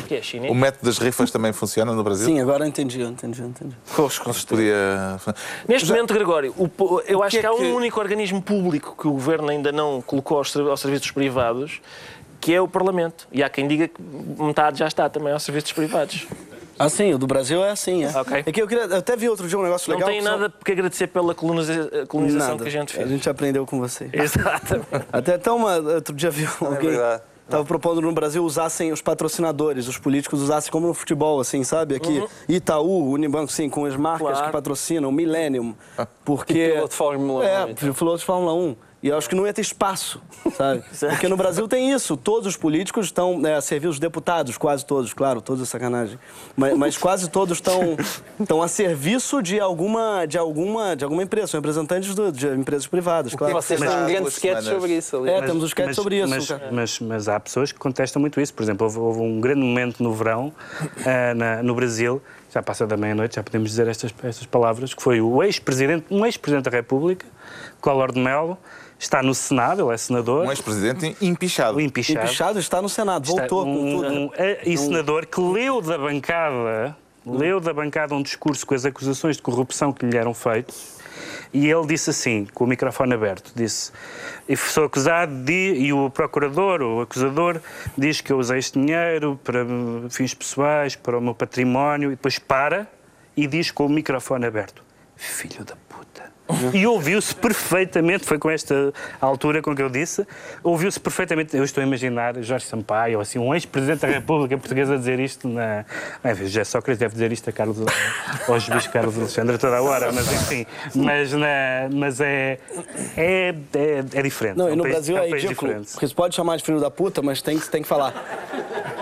Que é chinês? O método das rifas também funciona no Brasil? Sim, agora entendi, entendi, entendi. Com certeza. Podia... Neste momento, Gregório, o eu acho que que, é há um que- único organismo público que o governo ainda não colocou aos, aos serviços privados, que é o Parlamento. E há quem diga que metade já está também aos serviços privados. Ah, sim, o do Brasil é assim, é. Ok. É que eu queria. eu até vi outro dia um negócio Não legal. tem que só- nada que agradecer pela coloniza- colonização Nada. que a gente fez. A gente aprendeu com você. Exatamente. Até até uma. Outro dia vi alguém. verdade. Tava propondo no Brasil usassem os patrocinadores, os políticos usassem como no futebol, assim, sabe? Aqui, Itaú, Unibanco, sim, com as marcas Claro. que patrocinam, Millennium. Porque. piloto de Fórmula 1, É, então. piloto de Fórmula 1. E eu acho que não ia ter espaço, sabe? Porque no Brasil tem isso. Todos os políticos estão é, a servir os deputados, quase todos, claro, todos é sacanagem. Mas, mas quase todos estão, estão a serviço de alguma, de alguma, de alguma empresa, são representantes do- de empresas privadas, claro. Vocês Mas- têm um grande sketch sobre isso ali. É, temos um sketch sobre isso. Mas, mas, mas há pessoas que contestam muito isso. Por exemplo, houve, houve um grande momento no verão, ah, na- no Brasil, já passa da meia-noite, já podemos dizer estas, estas palavras, que foi o ex-presidente, um ex-presidente da República, Collor de Mello, está no Senado, ele é senador, Um ex-presidente empichado. o E empichado. Pichado está no Senado, Está voltou com um, tudo. um- e senador que leu da bancada, leu da bancada um discurso com as acusações de corrupção que lhe eram feitas. E ele disse assim, com o microfone aberto, disse, "Eu sou acusado de, e o procurador, o acusador, diz que eu usei este dinheiro para fins pessoais, para o meu património, e depois para e diz com o microfone aberto, filho da. E ouviu-se perfeitamente, foi com esta altura com que eu disse, ouviu-se perfeitamente, eu estou a imaginar Jorge Sampaio, ou assim, um ex-presidente da República Portuguesa a dizer isto na... Bem, José Sócrates deve dizer isto a Carlos, ao juiz Carlos Alexandre toda a hora, mas enfim, mas, na, mas é, é, é, é diferente. Não, É um e no país- Brasil é um é ridículo. diferente. Porque você pode chamar de filho da puta, mas tem que, tem que falar.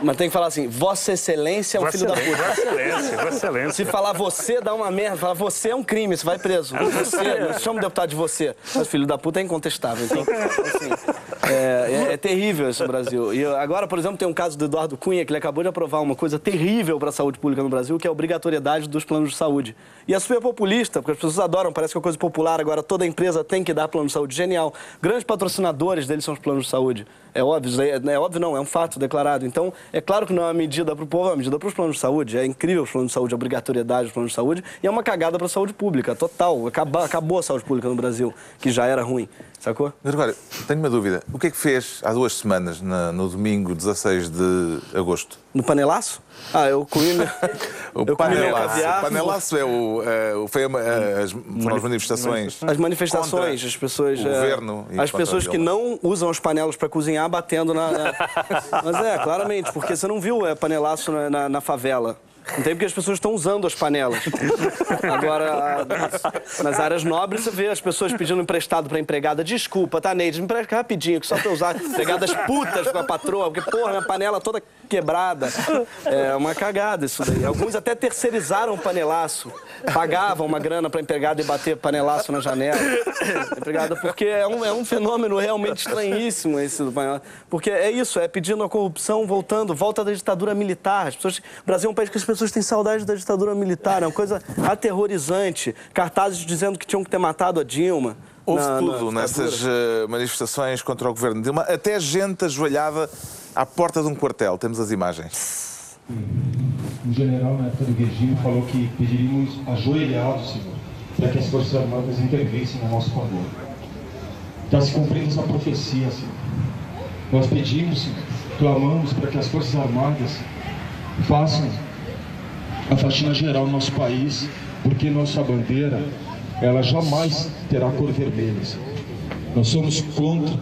Mas tem que falar assim, Vossa Excelência é um Vossa filho da puta. Vossa Excelência, Vossa Excelência. Se falar você, dá uma merda. Falar você é um crime, você vai preso. Você, não chama o deputado de você. Mas filho da puta é incontestável. Então, assim, é, é- é terrível esse Brasil. E agora, por exemplo, tem um caso do Eduardo Cunha, que ele acabou de aprovar uma coisa terrível para a saúde pública no Brasil, que é a obrigatoriedade dos planos de saúde. E é super populista, porque as pessoas adoram, parece que é coisa popular. Agora toda empresa tem que dar plano de saúde. Genial. Grandes patrocinadores deles são os planos de saúde. É óbvio, é, é óbvio não, é um fato declarado. Então, é claro que não é uma medida para o povo, é uma medida para os planos de saúde. É incrível os planos de saúde, a obrigatoriedade dos planos de saúde, e é uma cagada para a saúde pública, total. Acabou, acabou a saúde pública no Brasil, que já era ruim, sacou? Gregório, tenho uma dúvida. O que é que fez há duas semanas, na- no domingo 16 de agosto? No panelaço? Ah, eu comi. O eu comi panelaço. caviar. O panelaço é o, é, foi uma- as, foram as manifestações. As manifestações, as pessoas. o é, governo e as pessoas que não usam os panelos para cozinhar batendo na. na- Mas é, claramente, porque você não viu é, panelaço na, na- na favela. Não tem porque as pessoas estão usando as panelas. Agora, nas áreas nobres, você vê as pessoas pedindo emprestado pra empregada. Desculpa, tá, Neide? Me empresta rapidinho, que só pra usar. Empregadas putas com a patroa, porque, porra, minha panela toda quebrada. É uma cagada isso daí. Alguns até terceirizaram o panelaço. Pagavam uma grana pra empregada e bater panelaço na janela. Empregada, porque é um, é um fenômeno realmente estranhíssimo esse do panelaço. Porque é isso, é pedindo a corrupção, voltando, volta da ditadura militar. As pessoas, o Brasil é um país que as pessoas têm saudade da ditadura militar. É uma coisa aterrorizante. Cartazes dizendo que tinham que ter matado a Dilma. Houve na- tudo nessas eh, manifestações contra o governo de Dilma, até gente ajoelhada à porta de um quartel. Temos as imagens. Um general, na época do regime, falou que pediríamos ajoelhados, Senhor, para que as Forças Armadas intervissem a nosso favor. Está se cumprindo essa profecia, Senhor. Nós pedimos, Senhor, clamamos para que as Forças Armadas façam a faxina geral no nosso país, porque nossa bandeira, ela jamais terá cor vermelha. Nós somos contra,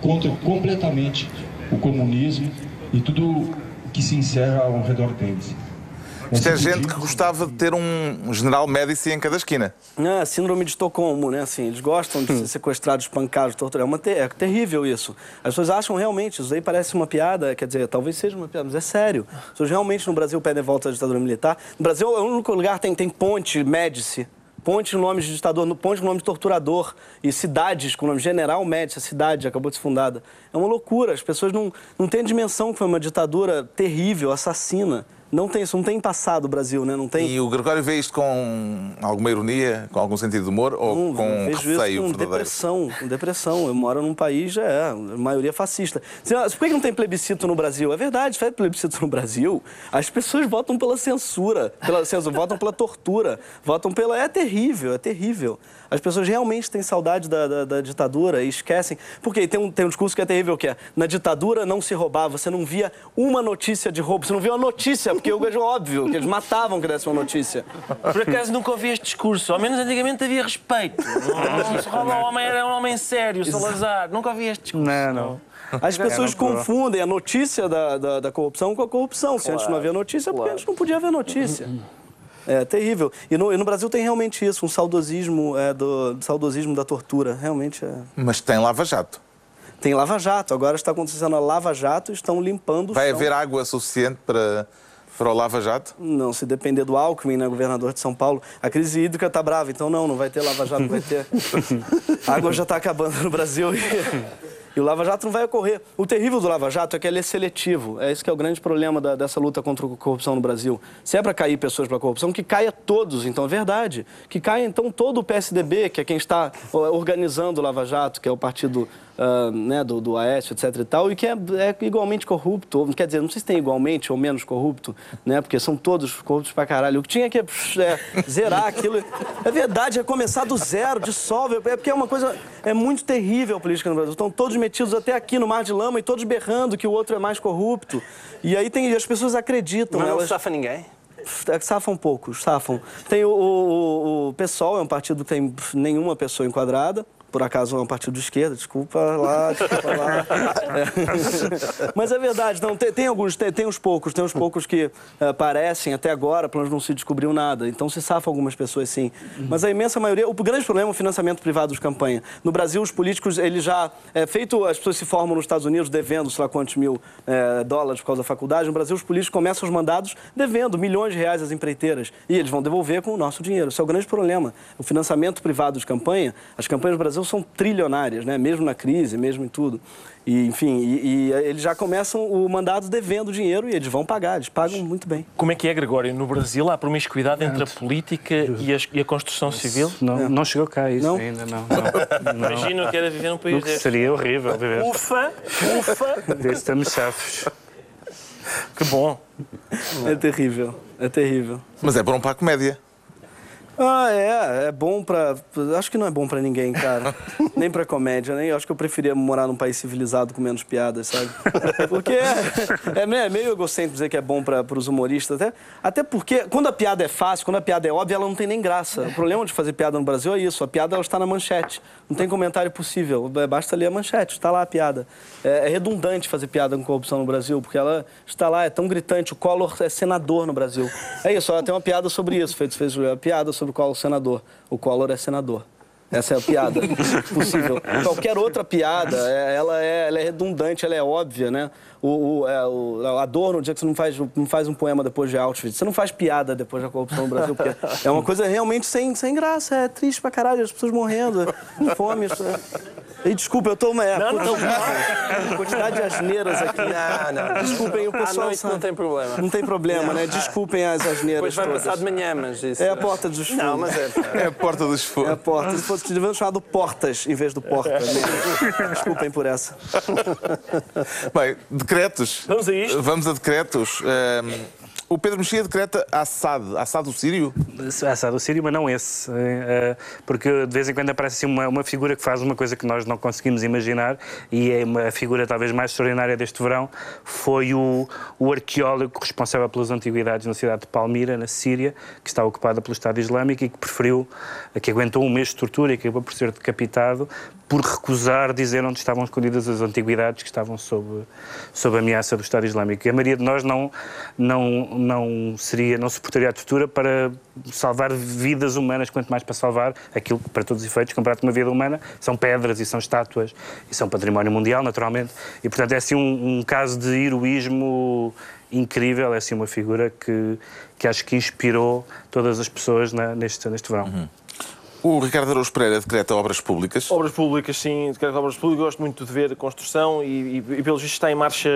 contra completamente o comunismo e tudo que se encerra ao redor deles. Isto é gente que gostava de ter um general Médici em cada esquina. Ah, síndrome de Estocolmo, né? Assim, eles gostam de ser sequestrados, espancados, torturados. É, uma te- é terrível isso. As pessoas acham realmente, isso aí parece uma piada, quer dizer, talvez seja uma piada, mas é sério. As pessoas realmente no Brasil pedem volta à ditadura militar. No Brasil é o único lugar que tem, tem ponte, Médici. Ponte no nome de ditador, ponte no nome de torturador. E cidades com o nome General Médici, a cidade acabou de ser fundada. É uma loucura. As pessoas não, não têm dimensão que foi uma ditadura terrível, assassina. Não tem isso, não tem passado o Brasil, né? Não tem. E o Gregório vê isto com alguma ironia, com algum sentido de humor ou Não, com vejo receio isso com depressão, com depressão. Eu moro num país, já é, a maioria fascista. Você- Por que que não tem plebiscito no Brasil? É verdade, faz plebiscito no Brasil. As pessoas votam pela censura, pela censura, votam pela tortura, votam pela... É terrível, é terrível. As pessoas realmente têm saudade da, da- da ditadura e esquecem. Porque tem um, tem um discurso que é terrível, que é, na ditadura não se roubava, você não via uma notícia de roubo, você não via uma notícia, porque eu vejo óbvio que eles matavam que desse uma notícia. Por acaso nunca ouvi este discurso. Ao menos antigamente havia respeito. Não, não se rouba o homem, era um homem sério, Salazar. Nunca ouvi este discurso. Não, não. As pessoas prova. confundem a notícia da, da, da corrupção com a corrupção. Se antes não havia notícia, é porque antes não podia haver notícia. É terrível. E no, e no Brasil tem realmente isso, um saudosismo, é, do, saudosismo da tortura. Realmente é. Mas tem lava-jato. Tem Lava Jato. Agora está acontecendo a Lava Jato e estão limpando o Vai haver água suficiente para, para o lava-jato? Não, se depender do Alckmin, né, governador de São Paulo, a crise hídrica está brava, então não, não vai ter Lava Jato, não vai ter. A água já está acabando no Brasil e, e o Lava Jato não vai ocorrer. O terrível do Lava Jato é que ele é seletivo. É esse que é o grande problema da- dessa luta contra a corrupção no Brasil. Se é para cair pessoas para corrupção, que caia todos, então é verdade. Que caia então todo o PSDB, que é quem está organizando o Lava Jato, que é o partido ah, né, do, do Aécio, etc e tal, e que é, é igualmente corrupto. Quer dizer, não sei se tem igualmente ou menos corrupto, né? Porque são todos corruptos pra caralho. O que tinha que é, zerar aquilo. É verdade, é começar do zero, dissolve. É porque é uma coisa. É muito terrível a política no Brasil. Estão todos metidos até aqui no mar de lama e todos berrando que o outro é mais corrupto. E aí tem, as pessoas acreditam. Mas não elas safa ninguém. safam poucos, safam. Tem o, o- o- o PSOL é um partido que tem nenhuma pessoa enquadrada. Por acaso é um partido de esquerda, desculpa lá, desculpa lá. É. Mas é verdade, não, tem, tem alguns, tem, tem uns poucos, tem uns poucos que uh, aparecem até agora, pelo menos não se descobriu nada. Então se safa algumas pessoas sim. Mas a imensa maioria, o grande problema é o financiamento privado de campanha. No Brasil, os políticos, eles já, é feito, as pessoas se formam nos Estados Unidos devendo, sei lá quantos mil é, dólares por causa da faculdade. No Brasil, os políticos começam os mandados devendo milhões de reais às empreiteiras. E eles vão devolver com o nosso dinheiro. Esse é o grande problema. O financiamento privado de campanha, as campanhas no Brasil são trilionárias, né? mesmo na crise, mesmo em tudo. E, enfim, e, e eles já começam o mandato devendo dinheiro e eles vão pagar, eles pagam muito bem. Como é que é, Gregório? No Brasil há promiscuidade entre a política e a, e a construção civil? Não, não chegou cá isso Não? ainda, não. não, não. Imagino que era viver num país deste. seria horrível viver. Ufa, ufa, Desse estamos chafes. que bom. É terrível, é terrível. Mas é bom para a comédia. Ah, é, é bom pra. Acho que não é bom pra ninguém, cara. nem pra comédia, nem. Eu acho que eu preferia morar num país civilizado com menos piadas, sabe? Porque é, é meio- é meio egocêntrico dizer que é bom para os humoristas, até, até porque quando a piada é fácil, quando a piada é óbvia, ela não tem nem graça. O problema de fazer piada no Brasil é isso: a piada ela está na manchete. Não tem comentário possível. É, Basta ler a manchete, está lá a piada. É, é redundante fazer piada com corrupção no Brasil, porque ela está lá, é tão gritante. O Collor é senador no Brasil. É isso, ela tem uma piada sobre isso. Fez, fez uma piada sobre o Collor senador. O Collor é senador. Essa é a piada possível. Qualquer outra piada, é- ela é, ela é redundante, ela é óbvia, né? O, o, é, o Adorno, o dia que você não faz, não faz um poema depois de Auschwitz, você não faz piada depois da corrupção no Brasil, porque é uma coisa realmente sem, sem graça, é triste pra caralho, as pessoas morrendo, com fome. Isso, é... E desculpa, eu tô uma. É, Não, não, quantidade de asneiras aqui. Não, não. Desculpem, o À pessoal. noite sabe. não tem problema. Não tem problema, né? Desculpem as asneiras. Depois vai todas. passar de manhã, mas isso... É a porta dos fundos. Não, mas é... É a porta dos É a porta. Se fosse devendo chamado Portas em vez do Porta. mesmo. Desculpem por essa. Bem, decretos. Vamos a isto? Vamos a decretos. Ehm, o Pedro Mexia decreta Assad. Assad o Sírio? Assado o Sírio, mas não esse. eh, eh, Porque de vez em quando aparece assim uma, uma figura que faz uma coisa que nós não conseguimos imaginar e é uma figura talvez mais extraordinária deste verão foi o, o arqueólogo responsável pelas antiguidades na cidade de Palmira, na Síria, que está ocupada pelo Estado Islâmico e que preferiu, que aguentou um mês de tortura e que acabou por ser decapitado por recusar dizer onde estavam escondidas as antiguidades que estavam sob, sob ameaça do Estado Islâmico. E a maioria de nós não, não, não, seria, não suportaria a tortura para salvar vidas humanas, quanto mais para salvar aquilo que, para todos os efeitos, comparado com uma vida humana, são pedras e são estátuas e são património mundial, naturalmente. E, portanto, é assim um, um caso de heroísmo incrível, é assim uma figura que, que acho que inspirou todas as pessoas na- neste, neste verão. O Ricardo Araújo Pereira decreta obras públicas. Obras públicas, sim, de obras públicas, gosto muito de ver construção e, e, e pelos vistos está em marcha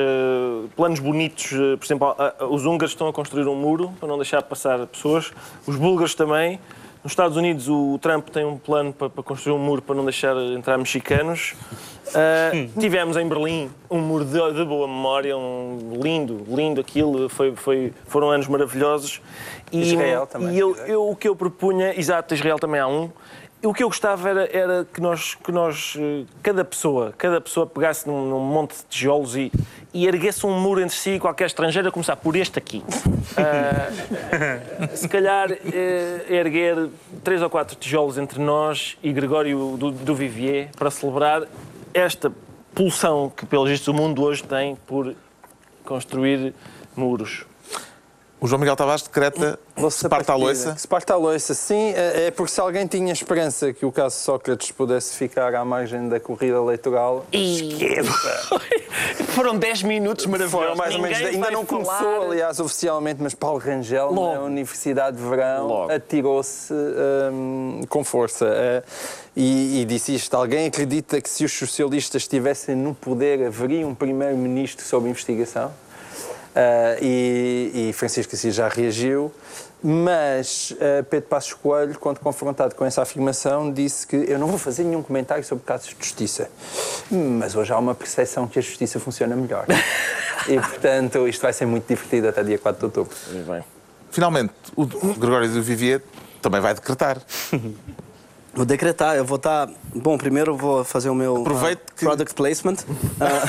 planos bonitos. eh, Por exemplo, os húngaros estão a construir um muro para não deixar passar pessoas, os búlgaros também. Nos Estados Unidos, o Trump tem um plano para, para construir um muro para não deixar entrar mexicanos. Ah, tivemos em Berlim um muro de, de boa memória, um lindo, lindo aquilo, foi, foi, foram anos maravilhosos. E, Israel também, E eu, eu, o que eu propunha, exato, Israel também há um. O que eu gostava era, era que nós, que nós, eh, cada pessoa, cada pessoa pegasse num, num monte de tijolos e, e erguesse um muro entre si, qualquer estrangeiro, a começar por este aqui. Ah, se calhar eh, erguer três ou quatro tijolos entre nós e Gregório do, do Vivier para celebrar esta pulsão que, pelos vistos, o mundo hoje tem por construir muros. O João Miguel Tavares decreta Sparta a partida. loiça. Sparta a loiça, sim. É é porque se alguém tinha esperança que o caso Sócrates pudesse ficar à margem da corrida eleitoral, Foram 10 minutos maravilhosos. foram mais ou menos. Ainda não falar. começou, aliás, oficialmente, mas Paulo Rangel, na Logo. Universidade de Verão, atirou-se hum, com força. Eh, e, e disse isto: alguém acredita que se os socialistas estivessem no poder haveria um primeiro-ministro sob investigação? Ah, e, e Francisco Assis já reagiu, mas ah, Pedro Passos Coelho, quando confrontado com essa afirmação, disse que eu não vou fazer nenhum comentário sobre casos de justiça, mas hoje há uma percepção que a justiça funciona melhor. e, portanto, isto vai ser muito divertido até dia 4 de outubro. Finalmente, o Gregório do Vivier também vai decretar. Vou decretar, eu vou estar. Bom, primeiro eu vou fazer o meu Aproveite ah, que- product placement. Ah,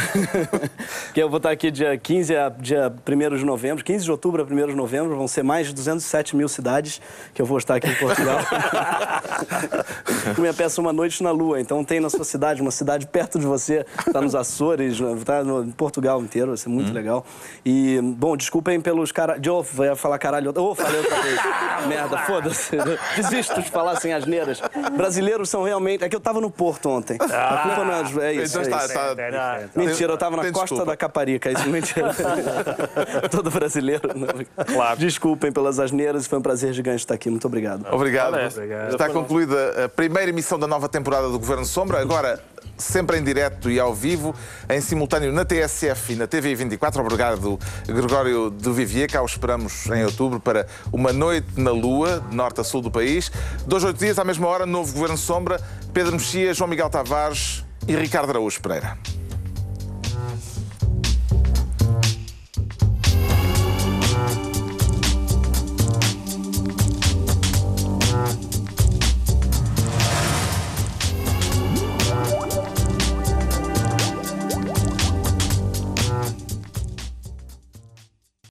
que eu vou estar aqui dia 15 a dia 1 de novembro, 15 de outubro a 1 de novembro. Vão ser mais de 207 mil cidades que eu vou estar aqui em Portugal. Minha peça Uma Noite na Lua. Então tem na sua cidade, uma cidade perto de você, está nos Açores, está no em Portugal inteiro, vai ser muito legal. E, bom, desculpem pelos caras. Novo, vai falar caralho. Ô, falei outra vez. Merda, foda-se. Desisto de falar sem asneiras. Brasileiros são realmente. É que eu tava no Porto ontem. A culpa não é. É isso. Então é isso. está- Mentira, eu tava na Tem costa desculpa. da Caparica, isso mentira. Todo brasileiro. Claro. Desculpem pelas asneiras, foi um prazer gigante estar aqui. Muito obrigado. Obrigado. Obrigado. Está concluída a primeira emissão da nova temporada do Governo Sombra. Agora, sempre em direto e ao vivo, em simultâneo na TSF e na TV 24. Obrigado, Gregório do Vivier. Cá o esperamos em outubro para uma noite na Lua, de norte a sul do país. Dois, oito dias, à mesma hora, novo Governo Sombra. Pedro Mexia, João Miguel Tavares e Ricardo Araújo Pereira.